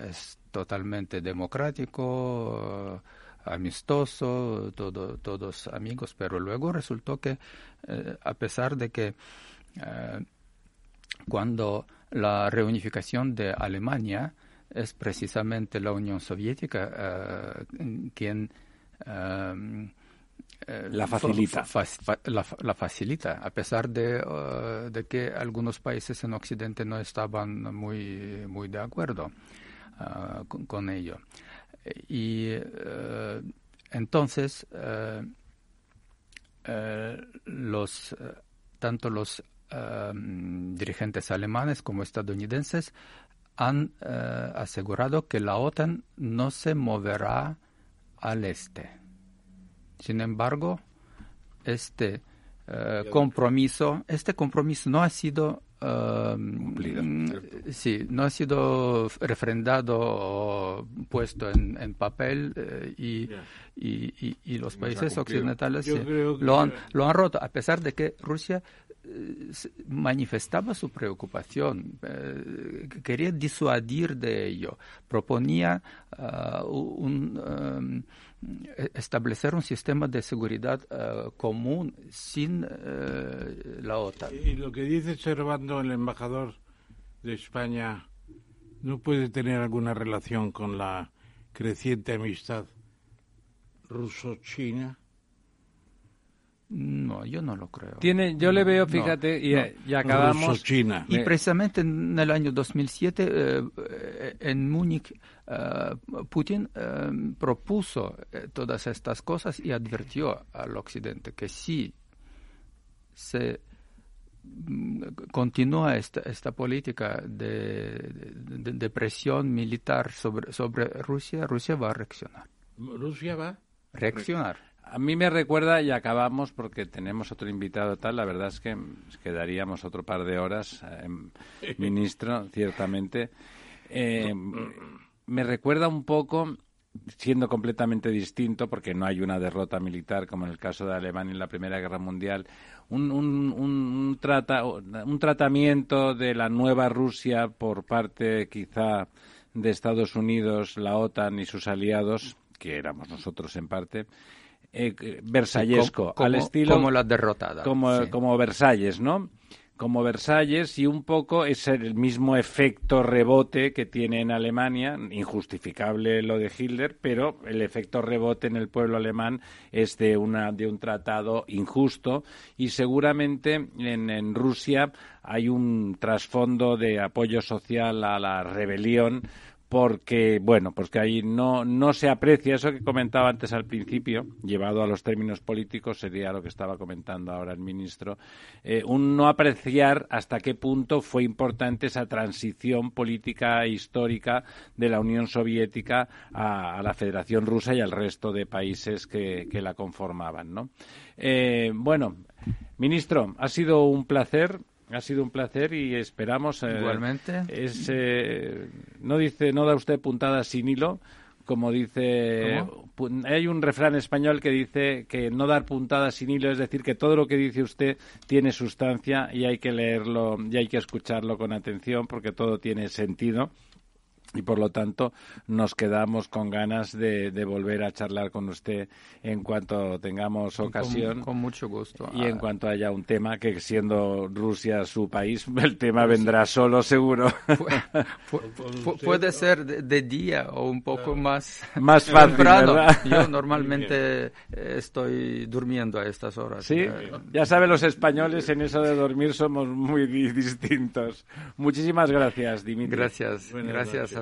es totalmente democrático, amistoso, todo, todos amigos, pero luego resultó que, eh, a pesar de que eh, cuando la reunificación de Alemania es precisamente la Unión Soviética eh, quien la facilita. la, facilita, a pesar de, de, que algunos países en Occidente no estaban muy, muy de acuerdo. Ah, con, ello. Y eh, entonces, eh, eh, los, tanto los dirigentes alemanes como estadounidenses han asegurado que la OTAN no se moverá al este. Sin embargo, este compromiso, este compromiso no ha sido Uh, sí, no ha sido refrendado o puesto en, papel eh, y, y, y, los países occidentales lo, han, lo han roto, a pesar de que Rusia eh, manifestaba su preocupación, eh, quería disuadir de ello, proponía uh, un, um, e-, establecer un sistema de seguridad eh, común sin eh, la OTAN. Y lo que dice Servando, el embajador de España, no puede tener alguna relación con la creciente amistad ruso-china. No, yo no lo creo. Tiene, yo le veo, fíjate, y, acabamos. China. Y precisamente en el año 2007, eh, en Múnich, eh, Putin eh, propuso todas estas cosas y advirtió al Occidente que si se mm, continúa esta, esta política de, de, presión militar sobre, sobre Rusia, Rusia va a reaccionar. ¿Rusia va? Reaccionar. A mí me recuerda, y acabamos porque tenemos otro invitado tal, la verdad es que quedaríamos otro par de horas, eh, ministro, ciertamente. Eh, me recuerda un poco, siendo completamente distinto, porque no hay una derrota militar como en el caso de Alemania en la Primera Guerra Mundial, un, un, un, trata, un tratamiento de la nueva Rusia por parte quizá de Estados Unidos, la OTAN y sus aliados, que éramos nosotros en parte, eh, versallesco, al estilo... Como la derrotada. Como, como Versalles, ¿no? Como Versalles y un poco es el mismo efecto rebote que tiene en Alemania, injustificable lo de Hitler, pero el efecto rebote en el pueblo alemán es de, una, de un tratado injusto y seguramente en, en Rusia hay un trasfondo de apoyo social a la rebelión porque, bueno, pues que ahí no, no se aprecia eso que comentaba antes al principio, llevado a los términos políticos, sería lo que estaba comentando ahora el ministro, eh, un no apreciar hasta qué punto fue importante esa transición política histórica de la Unión Soviética a, la Federación Rusa y al resto de países que, la conformaban, ¿no? Eh, bueno, ministro, ha sido un placer ha sido un placer y esperamos. Eh, Igualmente. Es, eh, no dice, no da usted puntadas sin hilo, como dice. Hay un refrán español que dice que no dar puntadas sin hilo, es decir, que todo lo que dice usted tiene sustancia y hay que leerlo y hay que escucharlo con atención porque todo tiene sentido y por lo tanto nos quedamos con ganas de, volver a charlar con usted en cuanto tengamos ocasión. Con, mucho gusto. Y en cuanto haya un tema, que siendo Rusia su país, el tema vendrá solo seguro. puede ser de, día o un poco más, más fácil. Yo normalmente estoy durmiendo a estas horas. Sí, ya saben los españoles en eso de dormir somos muy distintos. Muchísimas gracias, Dimitri. Gracias, gracias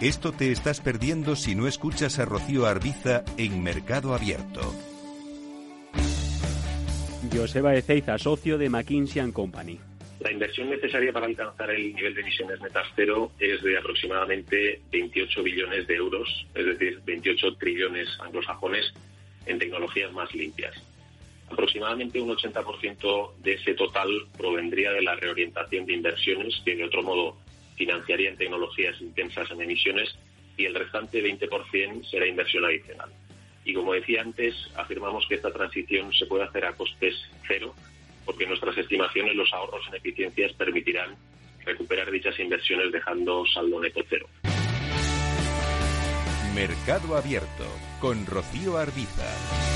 Esto te estás perdiendo si no escuchas a Rocío Arbiza en Mercado Abierto. Joseba Ezeiza, socio de McKinsey Company. La inversión necesaria para alcanzar el nivel de emisiones netas cero es de aproximadamente 28 billones de euros, es decir, 28 trillones anglosajones en tecnologías más limpias. Aproximadamente un 80% de ese total provendría de la reorientación de inversiones que, de otro modo, financiaría en tecnologías intensas en emisiones y el restante 20% será inversión adicional. Y como decía antes, afirmamos que esta transición se puede hacer a costes cero, porque en nuestras estimaciones los ahorros en eficiencias permitirán recuperar dichas inversiones dejando saldo neto cero. Mercado Abierto con Rocío Arbiza.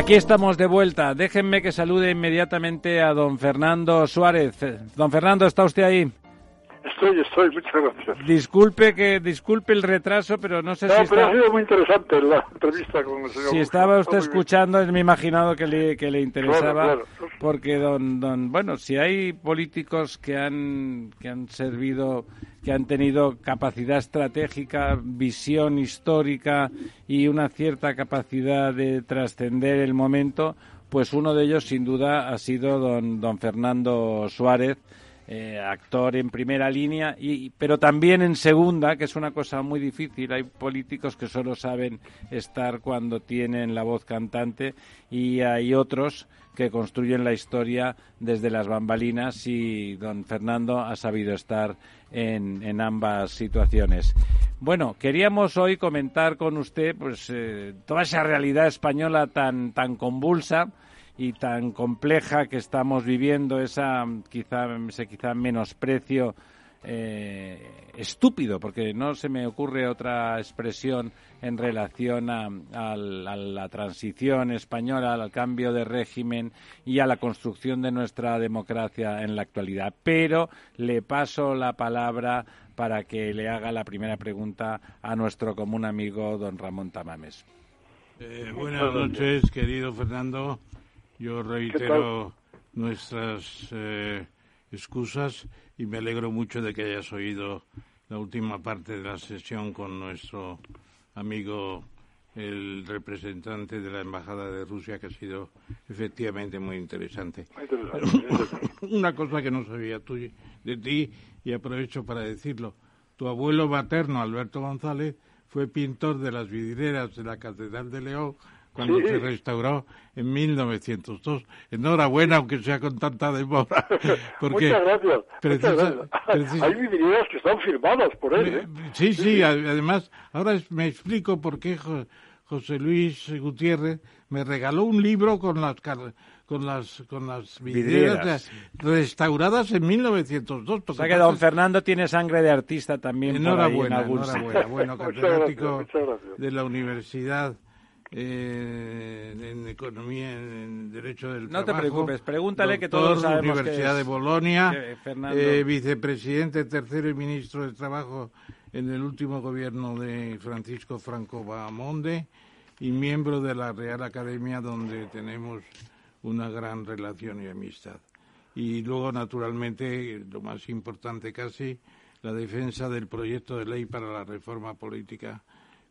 Aquí estamos de vuelta. Déjenme que salude inmediatamente a don Fernando Suárez. Don Fernando, ¿está usted ahí? Estoy, estoy, muchas gracias. Disculpe que disculpe el retraso, pero no sé no, si pero está... ha sido muy interesante la entrevista con el señor. Si estaba usted escuchando, me he imaginado que le, que le interesaba, claro, claro. porque don, don, bueno, si hay políticos que han, que han servido, que han tenido capacidad estratégica, visión histórica y una cierta capacidad de trascender el momento, pues uno de ellos, sin duda, ha sido don, don Fernando Suárez, eh, actor en primera línea, y, pero también en segunda, que es una cosa muy difícil. Hay políticos que solo saben estar cuando tienen la voz cantante y hay otros que construyen la historia desde las bambalinas y don Fernando ha sabido estar en, en ambas situaciones. Bueno, queríamos hoy comentar con usted pues eh, toda esa realidad española tan, tan convulsa y tan compleja que estamos viviendo, esa quizá, ese quizá menosprecio eh, estúpido, porque no se me ocurre otra expresión en relación a, la transición española, al cambio de régimen y a la construcción de nuestra democracia en la actualidad. Pero le paso la palabra para que le haga la primera pregunta a nuestro común amigo don Ramón Tamames. Eh, buenas noches, querido Fernando. Yo reitero nuestras eh, excusas y me alegro mucho de que hayas oído la última parte de la sesión con nuestro amigo, el representante de la Embajada de Rusia, que ha sido efectivamente muy interesante. Una cosa que no sabía tú, de ti, y aprovecho para decirlo. Tu abuelo materno, Alberto González, fue pintor de las vidrieras de la Catedral de León cuando sí. se restauró en 1902. Enhorabuena, aunque sea con tanta demora. Porque muchas gracias. Precisa, muchas gracias. Precisa, Hay vidrieras que están firmadas por él. ¿eh? Sí, sí, sí, además, ahora me explico por qué José Luis Gutiérrez me regaló un libro con las con las con las vidrieras, restauradas en 1902. O sea que don Fernando tiene sangre de artista también. Enhorabuena, enhorabuena. Bueno, catedrático de la Universidad eh, en economía, en derecho del no trabajo. No te preocupes, pregúntale que todos sabemos Universidad que de Bolonia, eh, vicepresidente tercero y ministro de Trabajo en el último gobierno de Francisco Franco Bahamonde y miembro de la Real Academia donde tenemos una gran relación y amistad. Y luego, naturalmente, lo más importante casi, la defensa del proyecto de ley para la reforma política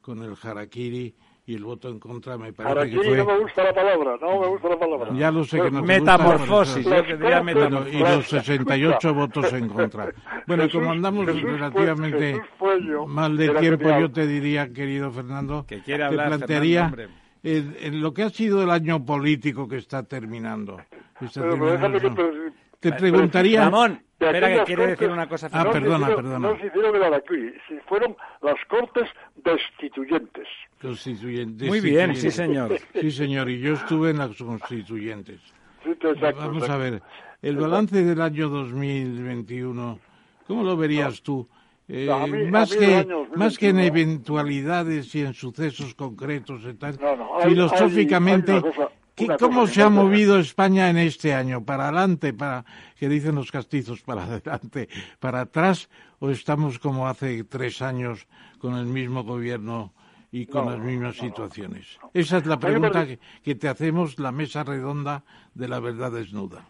con el Harakiri y el voto en contra me parece Harakiri que fue... no me gusta la palabra, no me gusta la palabra. Ya lo sé que no te Metamorfosis, gusta, yo que diría metamorfosis. y los 68 votos en contra. Bueno, Jesús, como andamos Jesús relativamente Jesús Puello, mal de tiempo, genial. yo te diría, querido Fernando, que quiere hablar, te plantearía Fernando, en, en lo que ha sido el año político que está terminando. Está Pero, pero déjame que terminando. te- Te preguntaría... Ramón, espera que quiere decir cortes- una cosa. Ah, no perdona, hicieron- perdona. No se hicieron el si fueron las cortes destituyentes. Constituyentes. Muy bien, sí, señor. Sí, señor, y yo estuve en las constituyentes. Sí, exacto, Vamos exacto. a ver, el balance del año 2021, ¿cómo lo verías tú? Eh, No, mí- más, que, año 2021 más que en eventualidades y en sucesos concretos y tal, No, no, hay- filosóficamente, hay- hay ¿qué- ¿cómo se ha movido España en este año? ¿Para adelante, para que dicen los castizos, para adelante, para atrás? ¿O estamos como hace tres años con el mismo gobierno y con No, las mismas no, no. situaciones? Esa es la pregunta que te hacemos, la mesa redonda de la verdad desnuda.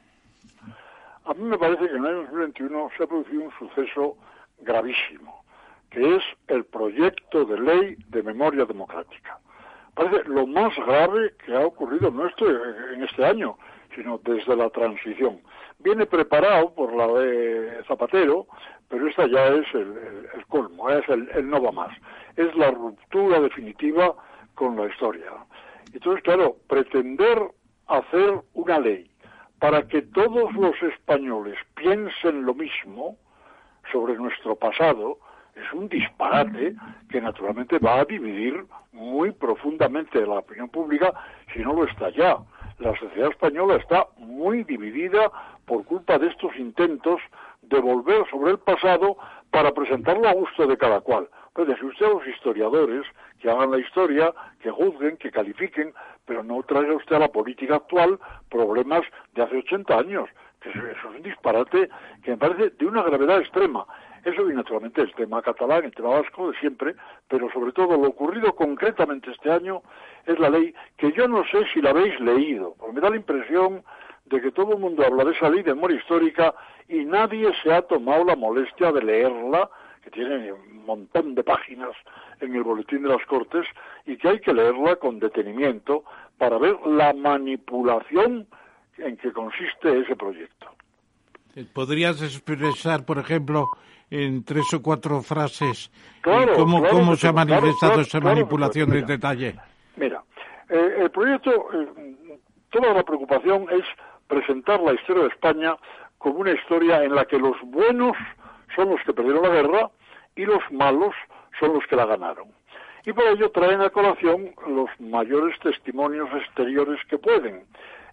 A mí me parece que en el año 2021 se ha producido un suceso gravísimo, que es el proyecto de ley de memoria democrática. Parece lo más grave que ha ocurrido no esto en este año, sino desde la transición. Viene preparado por la de Zapatero, pero esta ya es el, el- el colmo, es el, el no va más. Es la ruptura definitiva con la historia. Entonces, claro, pretender hacer una ley para que todos los españoles piensen lo mismo sobre nuestro pasado es un disparate que naturalmente va a dividir muy profundamente la opinión pública si no lo está ya. La sociedad española está muy dividida por culpa de estos intentos de volver sobre el pasado para presentarlo a gusto de cada cual. Pues deje usted a los historiadores que hagan la historia, que juzguen, que califiquen, pero no traiga usted a la política actual problemas de hace 80 años. Eso es un disparate que me parece de una gravedad extrema. Eso y naturalmente el tema catalán, el tema vasco de siempre, pero sobre todo lo ocurrido concretamente este año es la ley que yo no sé si la habéis leído, porque me da la impresión de que todo el mundo habla de esa ley de memoria histórica y nadie se ha tomado la molestia de leerla, que tiene un montón de páginas en el boletín de las Cortes y que hay que leerla con detenimiento para ver la manipulación en que consiste ese proyecto. ¿Podrías expresar, por ejemplo, en tres o cuatro frases cómo, se ha manifestado esa manipulación de detalle? Mira, eh, el proyecto, eh, toda la preocupación es presentar la historia de España como una historia en la que los buenos son los que perdieron la guerra y los malos son los que la ganaron. Y por ello traen a colación los mayores testimonios exteriores que pueden,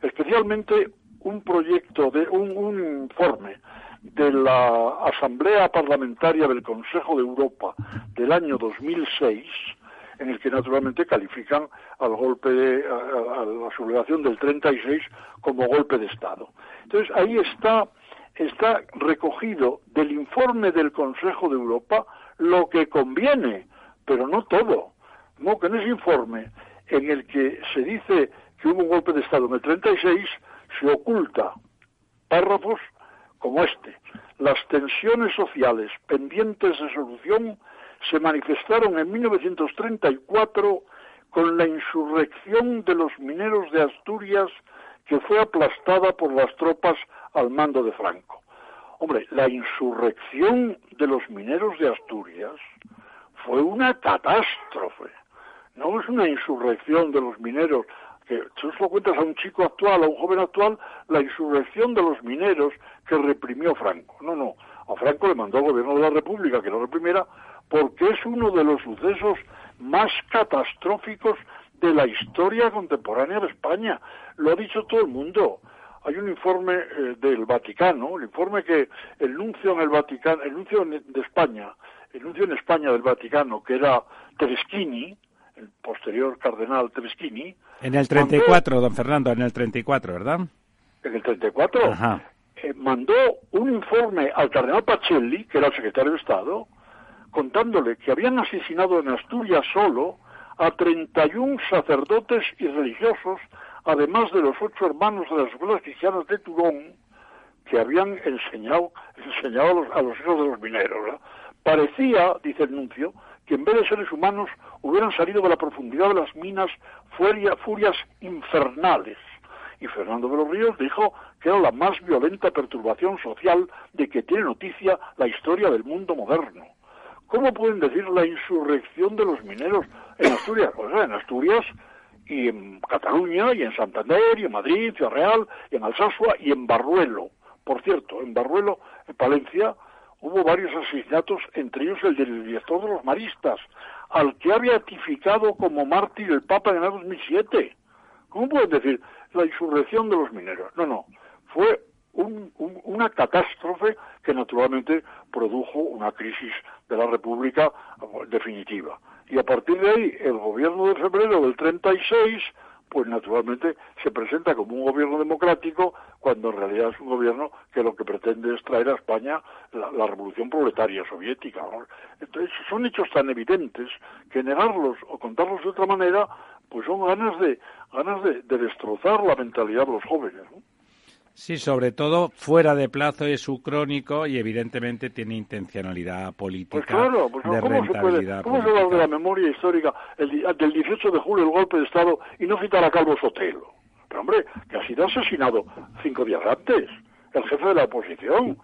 especialmente un proyecto de un, informe de la Asamblea Parlamentaria del Consejo de Europa del año 2006, en el que naturalmente califican al golpe de, a, la sublevación del 36 como golpe de Estado. Entonces ahí está está recogido del informe del Consejo de Europa lo que conviene, pero no todo. No que en ese informe en el que se dice que hubo un golpe de Estado en el 36 se oculta párrafos como este. Las tensiones sociales pendientes de solución se manifestaron en 1934 con la insurrección de los mineros de Asturias que fue aplastada por las tropas al mando de Franco. Hombre, la insurrección de los mineros de Asturias fue una catástrofe. No es una insurrección de los mineros que tú lo cuentas a un chico actual, a un joven actual, la insurrección de los mineros que reprimió Franco. No, no, a Franco le mandó el gobierno de la República que lo reprimiera porque es uno de los sucesos más catastróficos de la historia contemporánea de España. Lo ha dicho todo el mundo. Hay un informe eh, del Vaticano, el informe que el nuncio en el Vaticano, el nuncio de España, el nuncio en España del Vaticano, que era Tereschini, el posterior cardenal Tereschini. En el 34, don Fernando, en el 34, ¿verdad? En el 34. Ajá. Eh, mandó un informe al cardenal Pacelli, que era el secretario de Estado, contándole que habían asesinado en Asturias solo a 31 sacerdotes y religiosos, además de los ocho hermanos de las escuelas cristianas de Turón, que habían enseñado, enseñado a, los, a los hijos de los mineros. Parecía, dice el nuncio, que en vez de seres humanos hubieran salido de la profundidad de las minas furias infernales. Y Fernando de los Ríos dijo que era la más violenta perturbación social de que tiene noticia la historia del mundo moderno. ¿Cómo pueden decir la insurrección de los mineros en Asturias? O sea, en Asturias y en Cataluña y en Santander y en Madrid, Ciudad Real y en Alsasua y en Barruelo. Por cierto, en Barruelo, en Palencia, hubo varios asesinatos, entre ellos el del director de los maristas, al que ha beatificado como mártir el Papa en el 2007. ¿Cómo pueden decir la insurrección de los mineros? No, no, fue una catástrofe que naturalmente produjo una crisis de la República definitiva. Y a partir de ahí, el gobierno de febrero del 36 pues naturalmente se presenta como un gobierno democrático cuando en realidad es un gobierno que lo que pretende es traer a España la, revolución proletaria soviética. Entonces son hechos tan evidentes que negarlos o contarlos de otra manera pues son ganas de ganas de, destrozar la mentalidad de los jóvenes. Sí, sobre todo fuera de plazo es su crónico y evidentemente tiene intencionalidad política. Pues claro, pues de ¿cómo, se puede, ¿cómo se habla de la memoria histórica el, del 18 de julio, el golpe de Estado, y no citar a Calvo Sotelo? Pero hombre, que ha sido asesinado cinco días antes, el jefe de la oposición.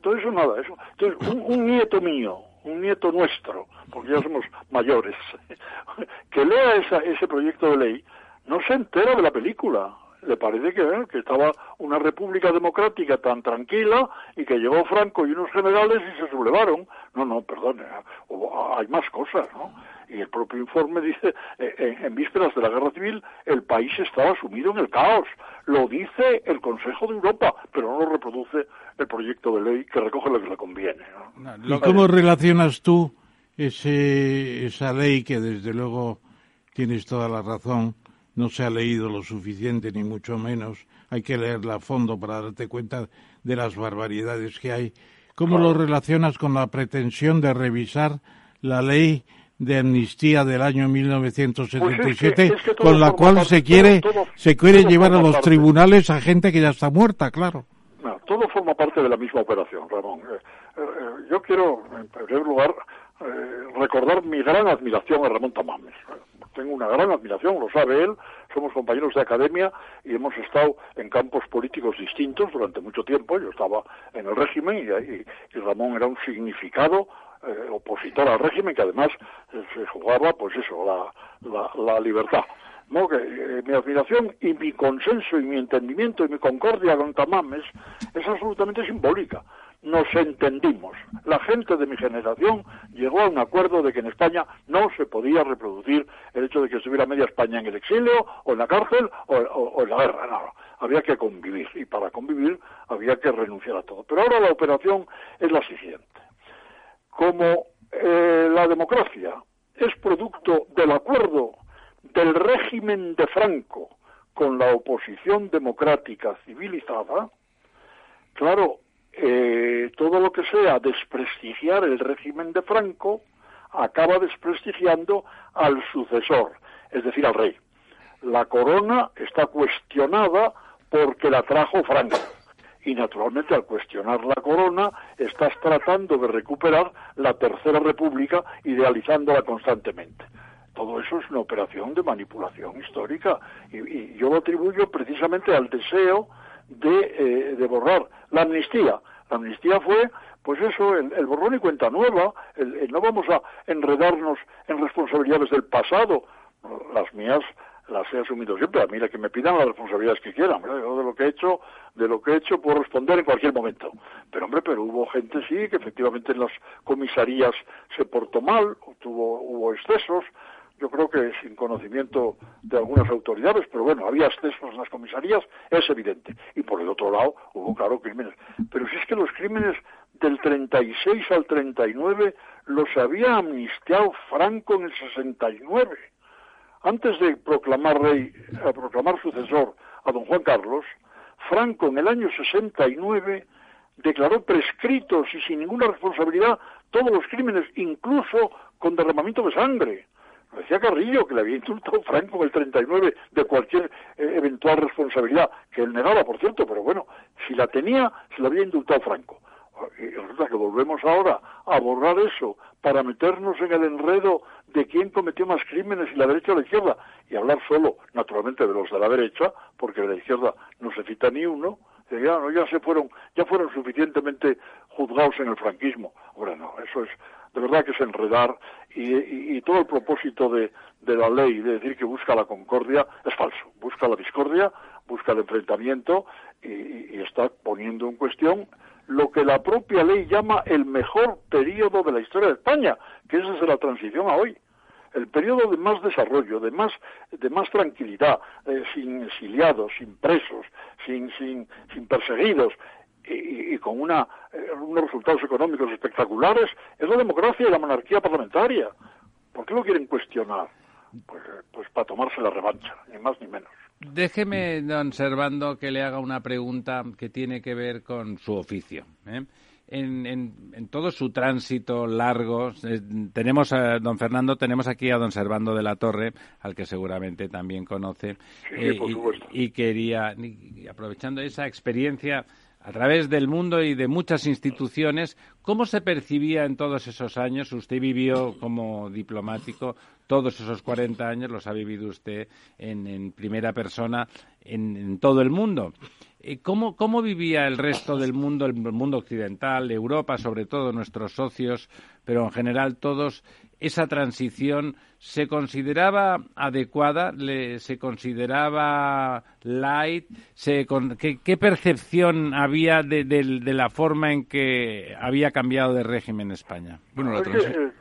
Todo eso nada, eso. Entonces, un, nieto mío, un nieto nuestro, porque ya somos mayores, que lea ese proyecto de ley, no se entera de la película le parece que, que estaba una república democrática tan tranquila y que llegó Franco y unos generales y se sublevaron. No, no, perdón, eh, hay más cosas, ¿no? Y el propio informe dice, eh, en, vísperas de la guerra civil, el país estaba sumido en el caos. Lo dice el Consejo de Europa, pero no lo reproduce el proyecto de ley que recoge lo que le conviene. ¿Y cómo relacionas tú ese, esa ley que desde luego tienes toda la razón, no se ha leído lo suficiente ni mucho menos, hay que leerla a fondo para darte cuenta de las barbaridades que hay. ¿Cómo lo relacionas con la pretensión de revisar la ley de amnistía del año 1977 Pues con la cual se quiere se quiere llevar a los tribunales a gente que ya está muerta, claro. No, todo forma parte de la misma operación, Ramón. Eh, eh, yo quiero, en primer lugar, eh, recordar mi gran admiración a Ramón Tamames. Tengo una gran admiración, lo sabe él, somos compañeros de academia y hemos estado en campos políticos distintos durante mucho tiempo. Yo estaba en el régimen y, Ramón era un significado eh, opositor al régimen que además eh, se jugaba, pues eso, la, la, la libertad. ¿no? Que, mi admiración y mi consenso y mi entendimiento y mi concordia con Tamames es absolutamente simbólica. Nos entendimos. La gente de mi generación llegó a un acuerdo de que en España no se podía reproducir el hecho de que estuviera media España en el exilio o en la cárcel o, en la guerra. No. Había que convivir y para convivir había que renunciar a todo. Pero ahora la operación es la siguiente como eh, la democracia es producto del acuerdo del régimen de Franco con la oposición democrática civilizada, claro, eh, todo lo que sea desprestigiar el régimen de Franco acaba desprestigiando al sucesor, es decir, al rey. La corona está cuestionada porque la trajo Franco y naturalmente al cuestionar la corona estás tratando de recuperar la tercera república idealizándola constantemente. Todo eso es una operación de manipulación histórica y, y yo lo atribuyo precisamente al deseo de, eh, de borrar la amnistía. La amnistía fue, pues eso, el, borrón y cuenta nueva, el- no vamos a enredarnos en responsabilidades del pasado, las mías las he asumido siempre. A mí la que me pidan las responsabilidades que quieran. Yo de lo que he hecho, de lo que he hecho puedo responder en cualquier momento. Pero hombre, pero hubo gente sí que efectivamente en las comisarías se portó mal, tuvo, hubo excesos. Yo creo que sin conocimiento de algunas autoridades, pero bueno, había excesos en las comisarías, es evidente. Y por el otro lado hubo, claro, crímenes. Pero si es que los crímenes del 36 al 39 los había amnistiado Franco en el 69 antes de proclamar rey, a proclamar sucesor a don Juan Carlos, Franco en el año 69 declaró prescritos y sin ninguna responsabilidad todos los crímenes, incluso con derramamiento de sangre. Decía Carrillo, que le había indultado Franco en el 39 de cualquier eh, eventual responsabilidad, que él negaba, por cierto, pero bueno, si la tenía, se la había indultado Franco. Y resulta que volvemos ahora a borrar eso para meternos en el enredo de quién cometió más crímenes, si la derecha o la izquierda, y hablar solo, naturalmente, de los de la derecha, porque de la izquierda no se cita ni uno, ya, no, ya se fueron, ya fueron suficientemente juzgados en el franquismo. Ahora no, eso es, de verdad que es enredar, y, y- todo el propósito de, la ley de decir que busca la concordia es falso, busca la discordia, busca el enfrentamiento, y está poniendo en cuestión lo que la propia ley llama el mejor periodo de la historia de España, que es desde la transición a hoy. El periodo de más desarrollo, de más, de más tranquilidad, eh, sin exiliados, sin presos, sin, sin, sin perseguidos y, y- con una, eh, unos resultados económicos espectaculares, es la democracia y la monarquía parlamentaria. ¿Por qué lo quieren cuestionar? Pues, eh, pues para tomarse la revancha, ni más ni menos. Déjeme, don Servando, que le haga una pregunta que tiene que ver con su oficio. ¿eh? En, en- en todo su tránsito largo, eh, tenemos a don Fernando, tenemos aquí a don Servando de la Torre, al que seguramente también conoce, Sí, eh, por y- y, quería, y aprovechando esa experiencia a través del mundo y de muchas instituciones, ¿cómo se percibía en todos esos años? Usted vivió como diplomático todos esos 40 años, los ha vivido usted en, en primera persona en, en todo el mundo. Eh, ¿Cómo, ¿Cómo vivía el resto del mundo, el mundo occidental, Europa, sobre todo nuestros socios, pero en general todos, esa transición? ¿Se consideraba adecuada? Le- ¿Se consideraba light? Se con- ¿qué, qué percepción había de, de- de la forma en que había cambiado de régimen España? Bueno, la transición. eh,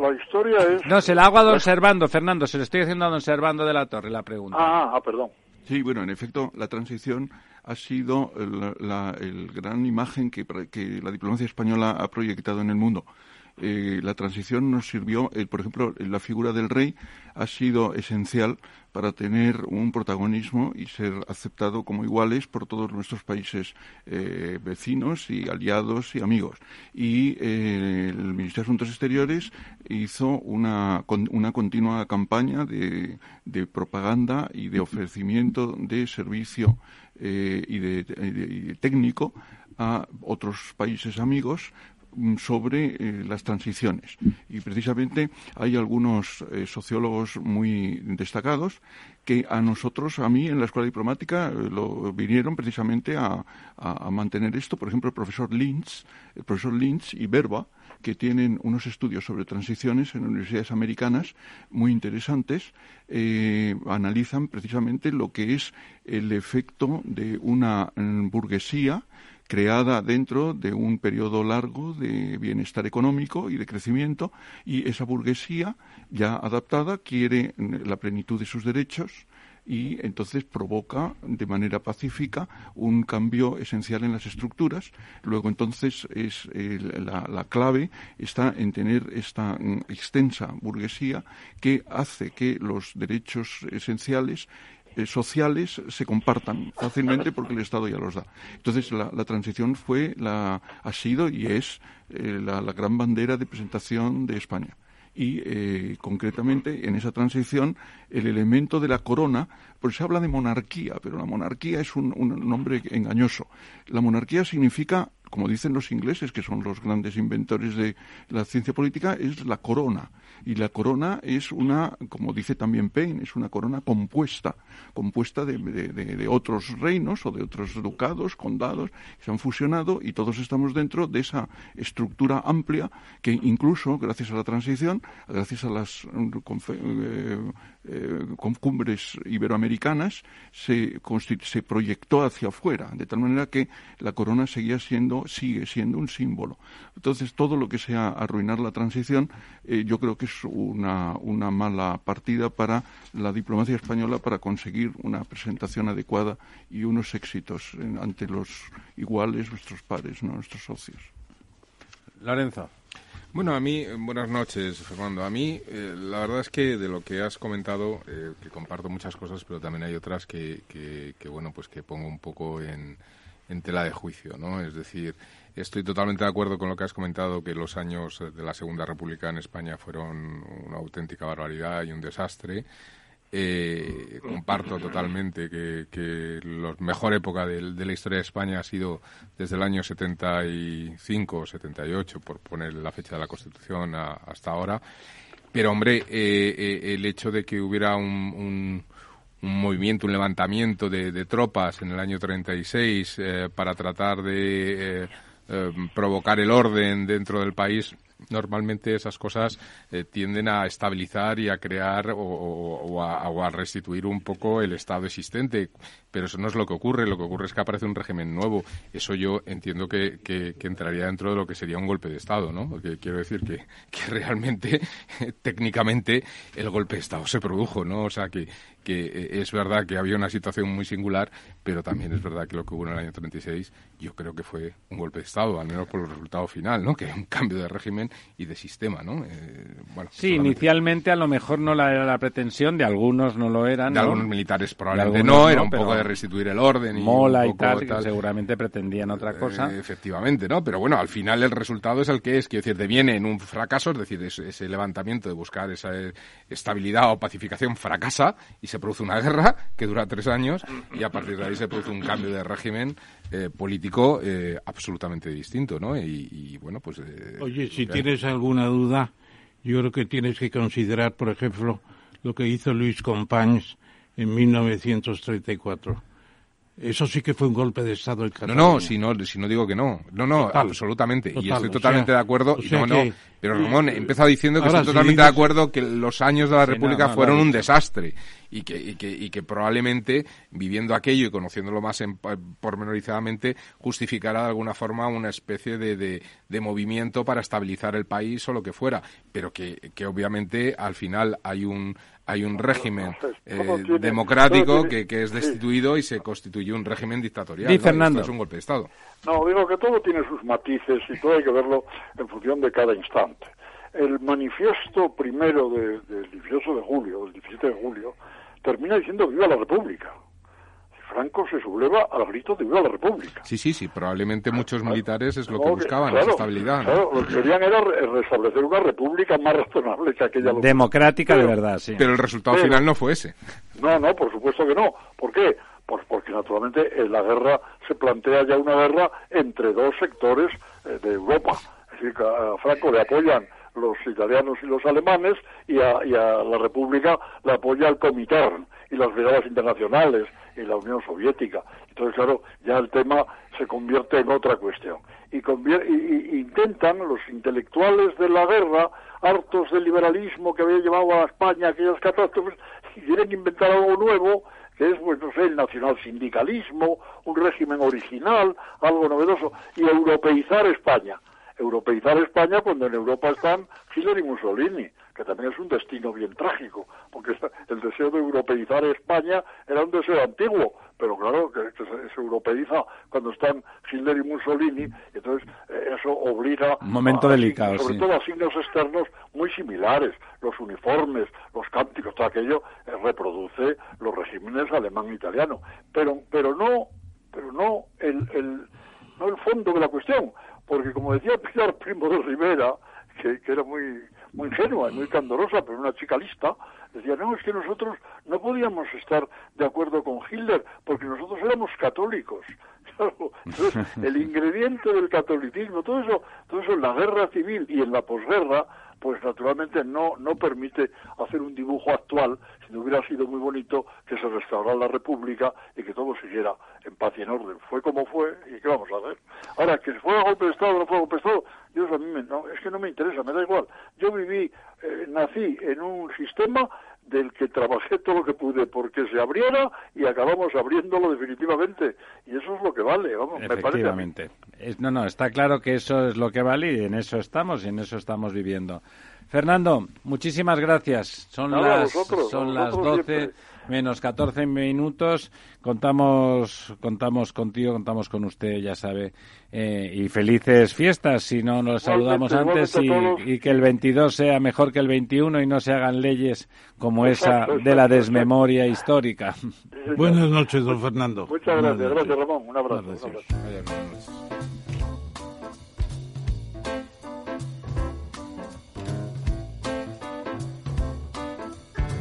la historia es... No, se la hago a don Servando, Fernando, se lo estoy haciendo a don Servando de la Torre la pregunta. Ah, ah, perdón. Sí, bueno, en efecto, la transición ha sido el, la el gran imagen que, que la diplomacia española ha proyectado en el mundo. Eh, la transición nos sirvió, eh, por ejemplo, la figura del rey ha sido esencial para tener un protagonismo y ser aceptado como iguales por todos nuestros países eh, vecinos y aliados y amigos. Y el Ministerio de Asuntos Exteriores hizo una, una continua campaña de, propaganda y de ofrecimiento de servicio y de técnico a otros países amigos sobre eh, las transiciones. Y precisamente hay algunos eh, sociólogos muy destacados que a nosotros, a mí en la escuela diplomática, eh, lo vinieron precisamente a, mantener esto. Por ejemplo, el profesor Lynch, el profesor Lynch y Berba, que tienen unos estudios sobre transiciones en universidades americanas muy interesantes, analizan precisamente lo que es el efecto de una mm, burguesía creada dentro de un periodo largo de bienestar económico y de crecimiento y esa burguesía ya adaptada quiere la plenitud de sus derechos y entonces provoca de manera pacífica un cambio esencial en las estructuras. Luego entonces es la, la, clave está en tener esta mm, extensa burguesía que hace que los derechos esenciales eh, sociales se compartan fácilmente porque el Estado ya los da. Entonces la, transición fue, la, ha sido y es eh, la, gran bandera de presentación de España y eh, concretamente en esa transición el elemento de la corona, pues se habla de monarquía, pero la monarquía es un, un, nombre engañoso. La monarquía significa, como dicen los ingleses, que son los grandes inventores de la ciencia política, es la corona y la corona es una, como dice también Payne, es una corona compuesta, compuesta de, de, otros reinos o de otros ducados, condados, que se han fusionado y todos estamos dentro de esa estructura amplia que incluso, gracias a la transición, gracias a las eh, eh, cumbres iberoamericanas, se, se proyectó hacia afuera, de tal manera que la corona seguía siendo, sigue siendo un símbolo. Entonces, todo lo que sea arruinar la transición, eh, yo creo que es una, una mala partida para la diplomacia española para conseguir una presentación adecuada y unos éxitos ante los iguales, nuestros pares, nuestros socios. Lorenzo. Bueno, a mí, buenas noches, Fernando. A mí, eh, la verdad es que de lo que has comentado, eh, que comparto muchas cosas, pero también hay otras que, que, que, bueno, pues que pongo un poco en, en tela de juicio, ¿no? Es decir, estoy totalmente de acuerdo con lo que has comentado, que los años de la Segunda República en España fueron una auténtica barbaridad y un desastre. Eh, comparto totalmente que, que la mejor época de, la historia de España ha sido desde el año 75 o 78, por poner la fecha de la Constitución hasta ahora. Pero, hombre, eh, eh, el hecho de que hubiera un un movimiento, un levantamiento de, tropas en el año 36 eh, para tratar de eh, eh, provocar el orden dentro del país, normalmente esas cosas tienden a estabilizar y a crear o, a, restituir un poco el estado existente. Pero eso no es lo que ocurre. Lo que ocurre es que aparece un régimen nuevo. Eso yo entiendo que, entraría dentro de lo que sería un golpe de Estado, ¿no? Porque quiero decir que, que realmente, técnicamente, el golpe de Estado se produjo, ¿no? O sea, que, que eh, es verdad que había una situación muy singular, pero también es verdad que lo que hubo en el año 36 yo creo que fue un golpe de Estado, al menos por el resultado final, ¿no? Que un cambio de régimen y de sistema, ¿no? Eh, bueno, sí, inicialmente a lo mejor no la, era la pretensión, de algunos no lo eran, De algunos militares probablemente no, era un poco de restituir el orden. Y Mola y tal, seguramente pretendían otra eh, cosa. efectivamente, ¿no? Pero bueno, al final el resultado es el que es, quiero decir, deviene en un fracaso, es decir, ese, levantamiento de buscar esa estabilidad o pacificación fracasa y se produce una guerra que dura tres años y a partir de ahí se produce un cambio de régimen eh, político eh, absolutamente distinto, ¿no? Y, bueno, pues... Eh, Oye, si tienes alguna duda, yo creo que tienes que considerar, por ejemplo, lo que hizo Luis Companys en 1934 eso sí que fue un golpe de Estado el No, no, si no, si no digo que no. No, no, absolutamente. y estoy totalmente de acuerdo. pero Ramón, he empezado diciendo que estoy totalmente de acuerdo que los años de la República fueron un desastre y que, y que, y que probablemente viviendo aquello y conociéndolo más en, pormenorizadamente justificara de alguna forma una especie de, de, de, movimiento para estabilizar el país o lo que fuera. Pero que, que obviamente al final hay un hay un régimen eh, democrático que, que, es destituido y se constituye un régimen dictatorial. Y Fernando. es un golpe de Estado. No, digo que todo tiene sus matices y todo hay que verlo en función de cada instante. El manifiesto primero del 18 de julio, del 17 de julio, termina diciendo viva la República. Franco se subleva al grito de viva la República. Sí, sí, sí, probablemente muchos militares es lo que buscaban, esa estabilidad. Claro, lo que querían era restablecer una república más razonable que aquella. Democrática de verdad, sí. Pero el resultado final no fue ese. No, no, por supuesto que no. ¿Por qué? Pues porque naturalmente en la guerra se plantea ya una guerra entre dos sectores eh, de Europa. Es decir, que a Franco le apoyan los italianos y los alemanes y a, la República le apoya el Comintern y las brigadas internacionales y la Unión Soviética. Entonces, claro, ya el tema se convierte en otra cuestión. Y, y, intentan los intelectuales de la guerra, hartos del liberalismo que había llevado a España aquellas catástrofes, quieren inventar algo nuevo que es, pues, no sé, el nacional sindicalismo, un régimen original, algo novedoso, y europeizar España europeizar España cuando en Europa están Hitler y Mussolini, que también es un destino bien trágico, porque el deseo de europeizar España era un deseo antiguo, pero claro que, se, europeiza cuando están Hitler y Mussolini, entonces eh, eso obliga un momento delicado, sobre todo a signos externos muy similares, los uniformes, los cánticos, todo aquello eh, reproduce los regímenes alemán e italiano, pero pero no pero no el, el no el fondo de la cuestión, porque como decía Pilar Primo de Rivera, que, era muy, muy ingenua y muy candorosa, pero una chica lista, decía, no, es que nosotros no podíamos estar de acuerdo con Hitler, porque nosotros éramos católicos. entonces, el ingrediente del catolicismo, todo eso, todo eso en la guerra civil y en la posguerra, pues naturalmente no, no permite hacer un dibujo actual, si no hubiera sido muy bonito que se restaurara la República y que todo siguiera en paz y en orden. Fue como fue y ¿qué vamos a hacer? Ahora, que fue golpe de Estado o no fue golpe de Estado, Dios a mí no, es que no me interesa, me da igual. Yo viví, eh, nací en un sistema del que trabajé todo lo que pude porque se abriera y acabamos abriéndolo definitivamente. Y eso es lo que vale, vamos, me parece. no, no, está claro que eso es lo que vale y en eso estamos y en eso estamos viviendo. Fernando, muchísimas gracias. Son las, son las 12 menos 14 minutos. Contamos, contamos contigo, contamos con usted, ya sabe. Eh, y felices fiestas, si no nos saludamos antes y, que el 22 sea mejor que el 21 y no se hagan leyes como esa de la desmemoria histórica. Buenas noches, don Fernando. Muchas gracias, gracias Ramón. Un abrazo.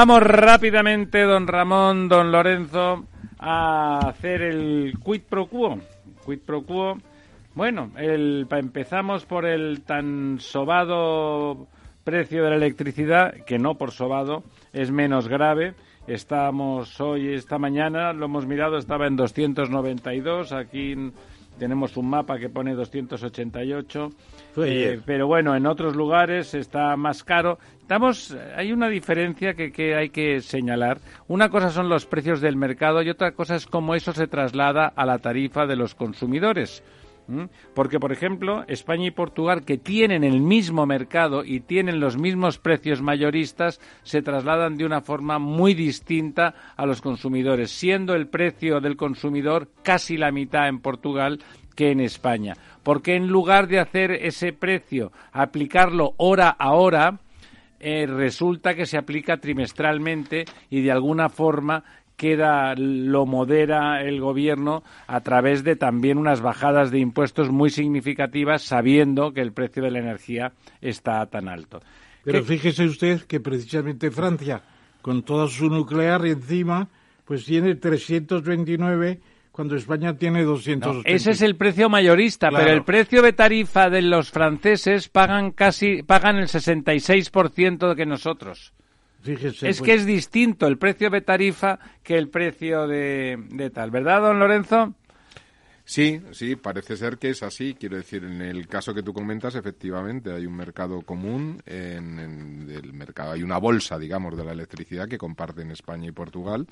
Vamos rápidamente, don Ramón, don Lorenzo, a hacer el quid pro quo. Quid pro quo. Bueno, el, empezamos por el tan sobado precio de la electricidad, que no por sobado, es menos grave. Estamos hoy, esta mañana, lo hemos mirado, estaba en 292, aquí tenemos un mapa que pone 288. Eh, pero bueno, en otros lugares está más caro. Estamos, hay una diferencia que, que, hay que señalar. Una cosa son los precios del mercado y otra cosa es cómo eso se traslada a la tarifa de los consumidores. Porque, por ejemplo, España y Portugal, que tienen el mismo mercado y tienen los mismos precios mayoristas, se trasladan de una forma muy distinta a los consumidores, siendo el precio del consumidor casi la mitad en Portugal que en España. Porque en lugar de hacer ese precio, aplicarlo hora a hora, eh, resulta que se aplica trimestralmente y de alguna forma queda lo modera el gobierno a través de también unas bajadas de impuestos muy significativas, sabiendo que el precio de la energía está tan alto. Pero fíjese usted que precisamente Francia, con toda su nuclear encima, pues tiene 329 cuando España tiene 200. ese es el precio mayorista, pero el precio de tarifa de los franceses pagan casi pagan el 66% que nosotros. Fíjese, es pues. que es distinto el precio de tarifa que el precio de, de tal, ¿verdad, don Lorenzo? Sí, sí, parece ser que es así. Quiero decir, en el caso que tú comentas, efectivamente, hay un mercado común, en, en el mercado hay una bolsa, digamos, de la electricidad que comparten España y Portugal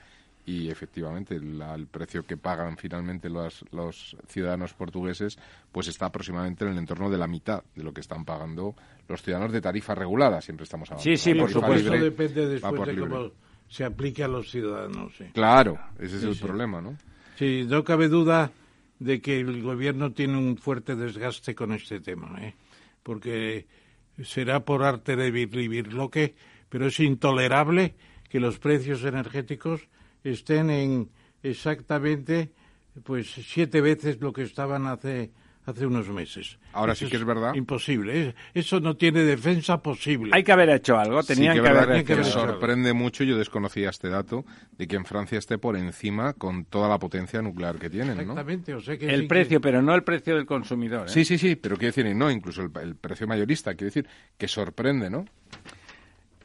y efectivamente el precio que pagan finalmente los, los, ciudadanos portugueses pues está aproximadamente en el entorno de la mitad de lo que están pagando los ciudadanos de tarifa regulada. Siempre estamos hablando. Sí, sí, por supuesto. Eso depende después de cómo se aplique a los ciudadanos. Sí. Claro, ese es el problema, ¿no? Sí, no cabe duda de que el gobierno tiene un fuerte desgaste con este tema, ¿eh? porque será por arte de vivir lo que, pero es intolerable que los precios energéticos estén en exactamente pues siete veces lo que estaban hace hace unos meses. Ahora sí que es verdad. Imposible. Eso no tiene defensa posible. Hay que haber hecho algo. Tenían sí que, haber hecho. Me sorprende mucho, yo desconocía este dato, de que en Francia esté por encima con toda la potencia nuclear que tienen. Exactamente. O sea que el precio, pero no el precio del consumidor. ¿eh? Sí, sí, sí. Pero quiero decir, no, incluso el, el precio mayorista. Quiero decir, que sorprende, ¿no?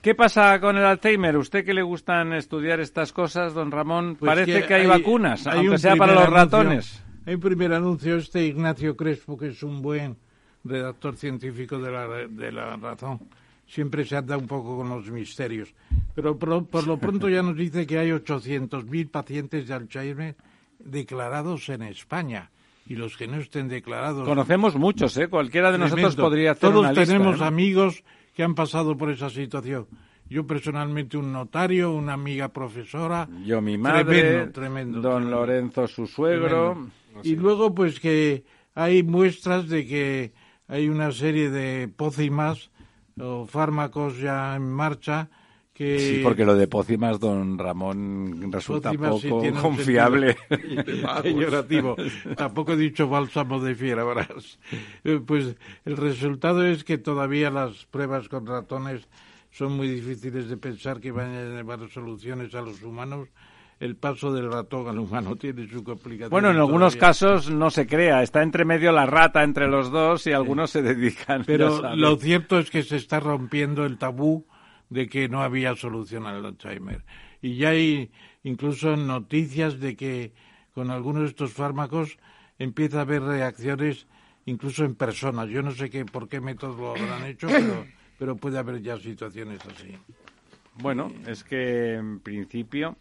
¿Qué pasa con el Alzheimer? ¿Usted que le gustan estudiar estas cosas, don Ramón? Pues Parece que, hay, vacunas, aunque sea para los ratones. Hay un primer anuncio, este Ignacio Crespo, que es un buen redactor científico de la, de la razón, siempre se anda un poco con los misterios. Pero por, por lo pronto ya nos dice que hay 800.000 pacientes de Alzheimer declarados en España y los que no estén declarados. Conocemos muchos, ¿eh? Cualquiera de Tremendo. nosotros podría hacer Todos una lista, tenemos ¿eh? amigos que han pasado por esa situación. Yo personalmente un notario, una amiga profesora. Yo mi madre, Tremendo, tremendo, don tremendo. Lorenzo su suegro. Y luego pues que hay muestras de que hay una serie de pócimas o fármacos ya en marcha que Sí, porque lo de pócimas, don Ramón, resulta Pócimas sí poco un confiable. sentido peyorativo. Tampoco he dicho bálsamo de fiera, verás. Eh, Pues el resultado es que todavía las pruebas con ratones son muy difíciles de pensar que vayan a llevar soluciones a los humanos. El paso del ratón al humano tiene su complicación. Bueno, en algunos todavía. casos no se crea, está entre medio la rata entre los dos y algunos se dedican. Pero lo cierto es que se está rompiendo el tabú de que no había solución al Alzheimer. Y ya hay incluso noticias de que con algunos de estos fármacos empieza a haber reacciones incluso en personas. Yo no sé qué, por qué método lo habrán hecho, pero, pero puede haber ya situaciones así. Bueno, es que en principio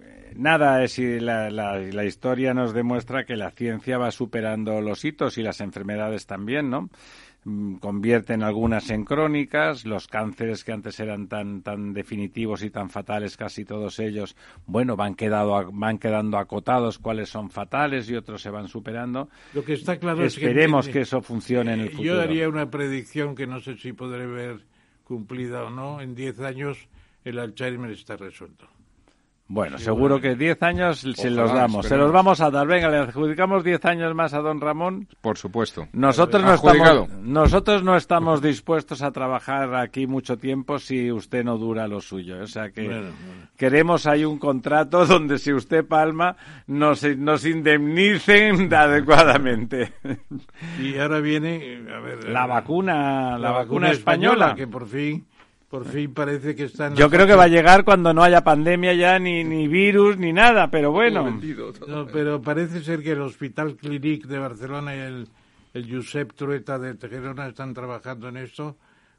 eh, nada es si la, la, la historia nos demuestra que la ciencia va superando los hitos y las enfermedades también, ¿no? Mm, Convierten algunas en crónicas, los cánceres que antes eran tan tan definitivos y tan fatales, casi todos ellos, bueno, van quedado van quedando acotados cuáles son fatales y otros se van superando. Lo que está claro es que... Esperemos que eso funcione en el Eh, futuro. Yo haría una predicción que no sé si podré ver cumplida o no. En 10 años el Alzheimer está resuelto. Bueno, seguro que 10 años se los damos. Se los vamos a dar. Venga, le adjudicamos 10 años más a don Ramón. Por supuesto. Nosotros no, estamos, nosotros no estamos dispuestos a trabajar aquí mucho tiempo si usted no dura lo suyo. O sea que Bueno, bueno. queremos ahí un contrato donde si usted palma nos, nos indemnicen adecuadamente. Y ahora viene, a ver, La vacuna, la, vacuna española. que por fin, por fin parece que está en Yo creo que va a llegar cuando no haya pandemia ya, ni, ni virus, ni nada, pero bueno. No, pero parece ser que el Hospital Clínic de Barcelona y el, el Josep Trueta de Tejerona están trabajando en esto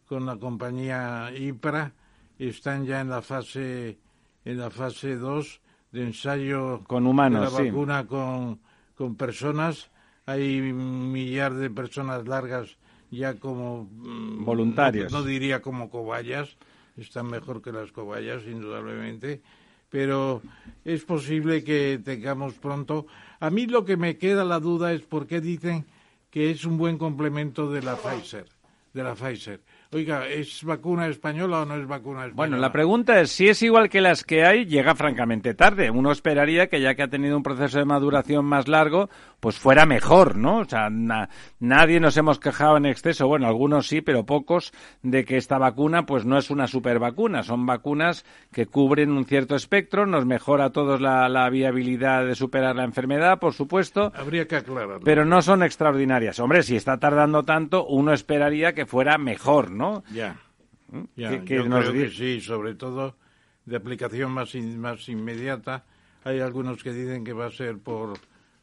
con la compañía IPRA. Están ya en la fase en la fase 2 de ensayo Con humanos, de sí. la vacuna con, con personas. Hay un millar de personas largas ya como mm, Voluntarios. No, no diría como cobayas, están mejor que las cobayas, indudablemente, pero es posible que tengamos pronto. A mí lo que me queda la duda es por qué dicen que es un buen complemento de la Pfizer, de la Pfizer. oiga, ¿es vacuna española o no es vacuna española? Bueno, la pregunta es, si es igual que las que hay, llega francamente tarde. Uno esperaría que ya que ha tenido un proceso de maduración más largo, pues fuera mejor, ¿no? O sea, nadie nos hemos quejado en exceso, bueno, algunos sí, pero pocos, de que esta vacuna pues no es una super vacuna. Son vacunas que cubren un cierto espectro, nos mejora a todos la, la viabilidad de superar la enfermedad, por supuesto. Habría que aclararlo. Pero no son extraordinarias. Hombre, si está tardando tanto, uno esperaría que fuera mejor, ¿no? Ya. ¿Mm? Yo creo que sí, sobre todo de aplicación más, más inmediata. Hay algunos que dicen que va a ser por,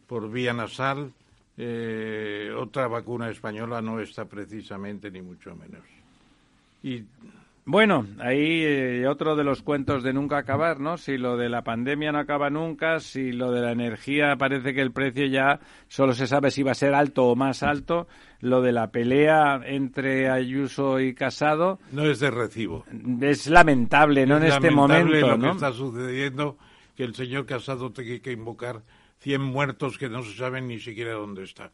por vía nasal. Eh, otra vacuna española no está precisamente, ni mucho menos. Y bueno, ahí eh, otro de los cuentos de nunca acabar, ¿no? Si lo de la pandemia no acaba nunca, si lo de la energía parece que el precio ya solo se sabe si va a ser alto o más alto, lo de la pelea entre Ayuso y Casado. No es de recibo. Es lamentable, ¿no? en este momento. Lo que está sucediendo, que el señor Casado tiene que invocar 100 muertos que no se saben ni siquiera dónde están.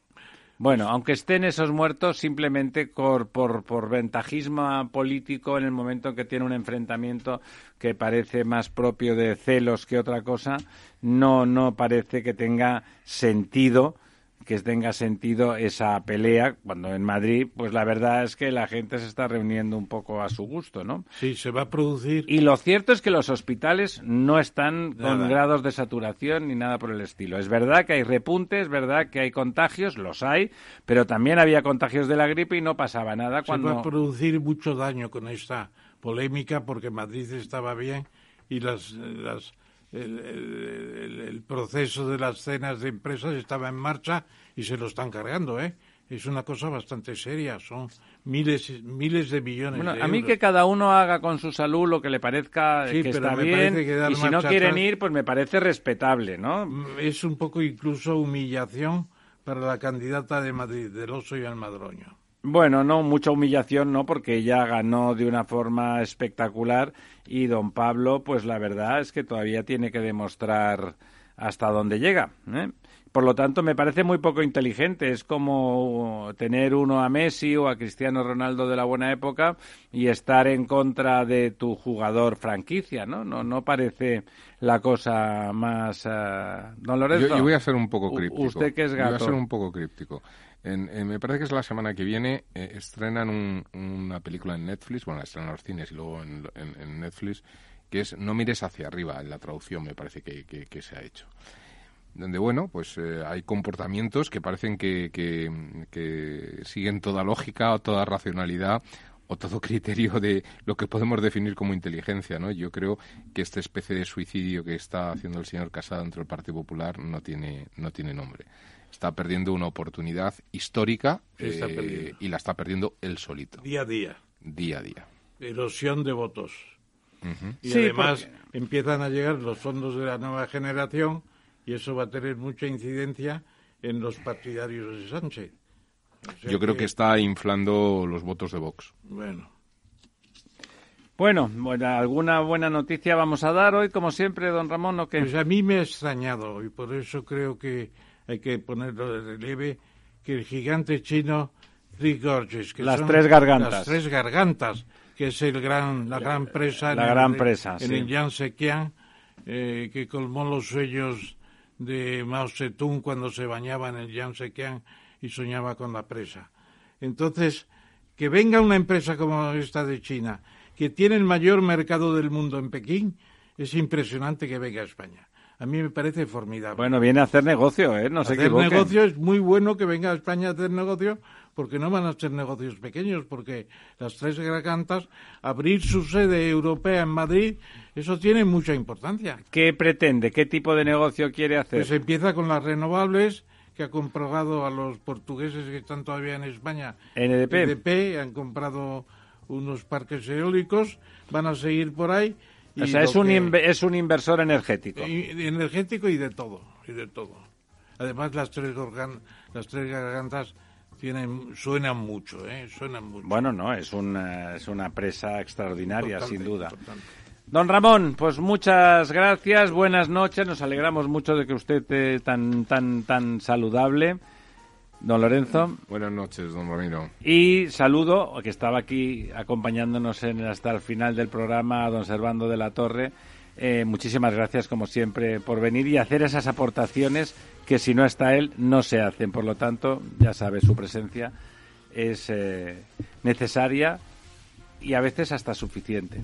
Bueno, aunque estén esos muertos simplemente por, por, por, ventajismo político en el momento en que tiene un enfrentamiento que parece más propio de celos que otra cosa, no, no parece que tenga sentido que tenga sentido esa pelea, cuando en Madrid, pues la verdad es que la gente se está reuniendo un poco a su gusto, ¿no? Sí, se va a producir. Y lo cierto es que los hospitales no están con grados de saturación ni nada por el estilo. Es verdad que hay repuntes, es verdad que hay contagios, los hay, pero también había contagios de la gripe y no pasaba nada cuando... Se va a producir mucho daño con esta polémica porque Madrid estaba bien y las, las el, proceso de las cenas de empresas estaba en marcha y se lo están cargando, ¿eh? Es una cosa bastante seria, son miles, miles de millones bueno, A mí que cada uno haga con su salud lo que le parezca que está bien y si no quieren ir, pues me parece respetable, ¿no? Mm, es un poco incluso humillación para la candidata de Madrid, del Oso y Almadroño. Bueno, no, mucha humillación no, porque ella ganó de una forma espectacular y don Pablo, pues la verdad es que todavía tiene que demostrar hasta dónde llega. ¿eh? Por lo tanto, me parece muy poco inteligente. Es como tener uno a Messi o a Cristiano Ronaldo de la buena época y estar en contra de tu jugador franquicia, ¿no? No, no parece la cosa más... Uh... Don Lorenzo. Yo, voy a ser un poco críptico. Usted que es gato. voy a ser un poco críptico. En, me parece que es la semana que viene, eh, estrenan una película en Netflix, bueno, la estrenan los cines y luego en, Netflix, que es No mires hacia arriba, en la traducción me parece que, que, se ha hecho. Donde, bueno, pues eh, hay comportamientos que parecen que, que siguen toda lógica o toda racionalidad o todo criterio de lo que podemos definir como inteligencia, ¿no? Yo creo que esta especie de suicidio que está haciendo el señor Casado dentro del Partido Popular no tiene, no tiene nombre está perdiendo una oportunidad histórica eh, y la está perdiendo él solito. Día a día. Día a día. Erosión de votos. Y además empiezan a llegar los fondos de la nueva generación y eso va a tener mucha incidencia en los partidarios de Sánchez. Yo creo que... está inflando los votos de Vox. Bueno. Bueno, bueno, alguna buena noticia vamos a dar hoy, como siempre, don Ramón, ¿o qué? Pues a mí me ha extrañado y por eso creo que hay que ponerlo de relieve, que el gigante chino Three Gorges, que las tres gargantas, las tres gargantas, que es el gran, la gran presa, la en gran el, presa, en el Yangtze-Kiang, eh, que colmó los sueños de Mao Zedong cuando se bañaba en el Yangtze-Kiang y soñaba con la presa. Entonces, que venga una empresa como esta de China, que tiene el mayor mercado del mundo en Pekín, es impresionante que venga a España a mí me parece formidable. Bueno, viene a hacer negocio, ¿eh? No se Hacer negocio es muy bueno que venga a España a hacer negocio, porque no van a ser negocios pequeños, porque las tres gargantas, abrir su sede europea en Madrid, eso tiene mucha importancia. ¿Qué pretende? ¿Qué tipo de negocio quiere hacer? Pues empieza con las renovables, que ha comprado a los portugueses que están todavía en España. NDP. NDP, han comprado unos parques eólicos, van a seguir por ahí o sea, es un, es un inversor energético. energético y de todo, y de todo. Además, las tres, las tres gargantas tienen, suenan mucho, ¿eh? Suenan mucho. Bueno, no, es una, es una presa extraordinaria, sin duda. Don Ramón, pues muchas gracias, buenas noches, nos alegramos mucho de que usted esté tan, tan, tan saludable. Don Lorenzo. Buenas noches, don Ramiro. Y saludo, que estaba aquí acompañándonos en, hasta el final del programa, a don Servando de la Torre. Eh, muchísimas gracias, como siempre, por venir y hacer esas aportaciones que si no está él, no se hacen. Por lo tanto, ya sabe, su presencia es eh, necesaria y a veces hasta suficiente.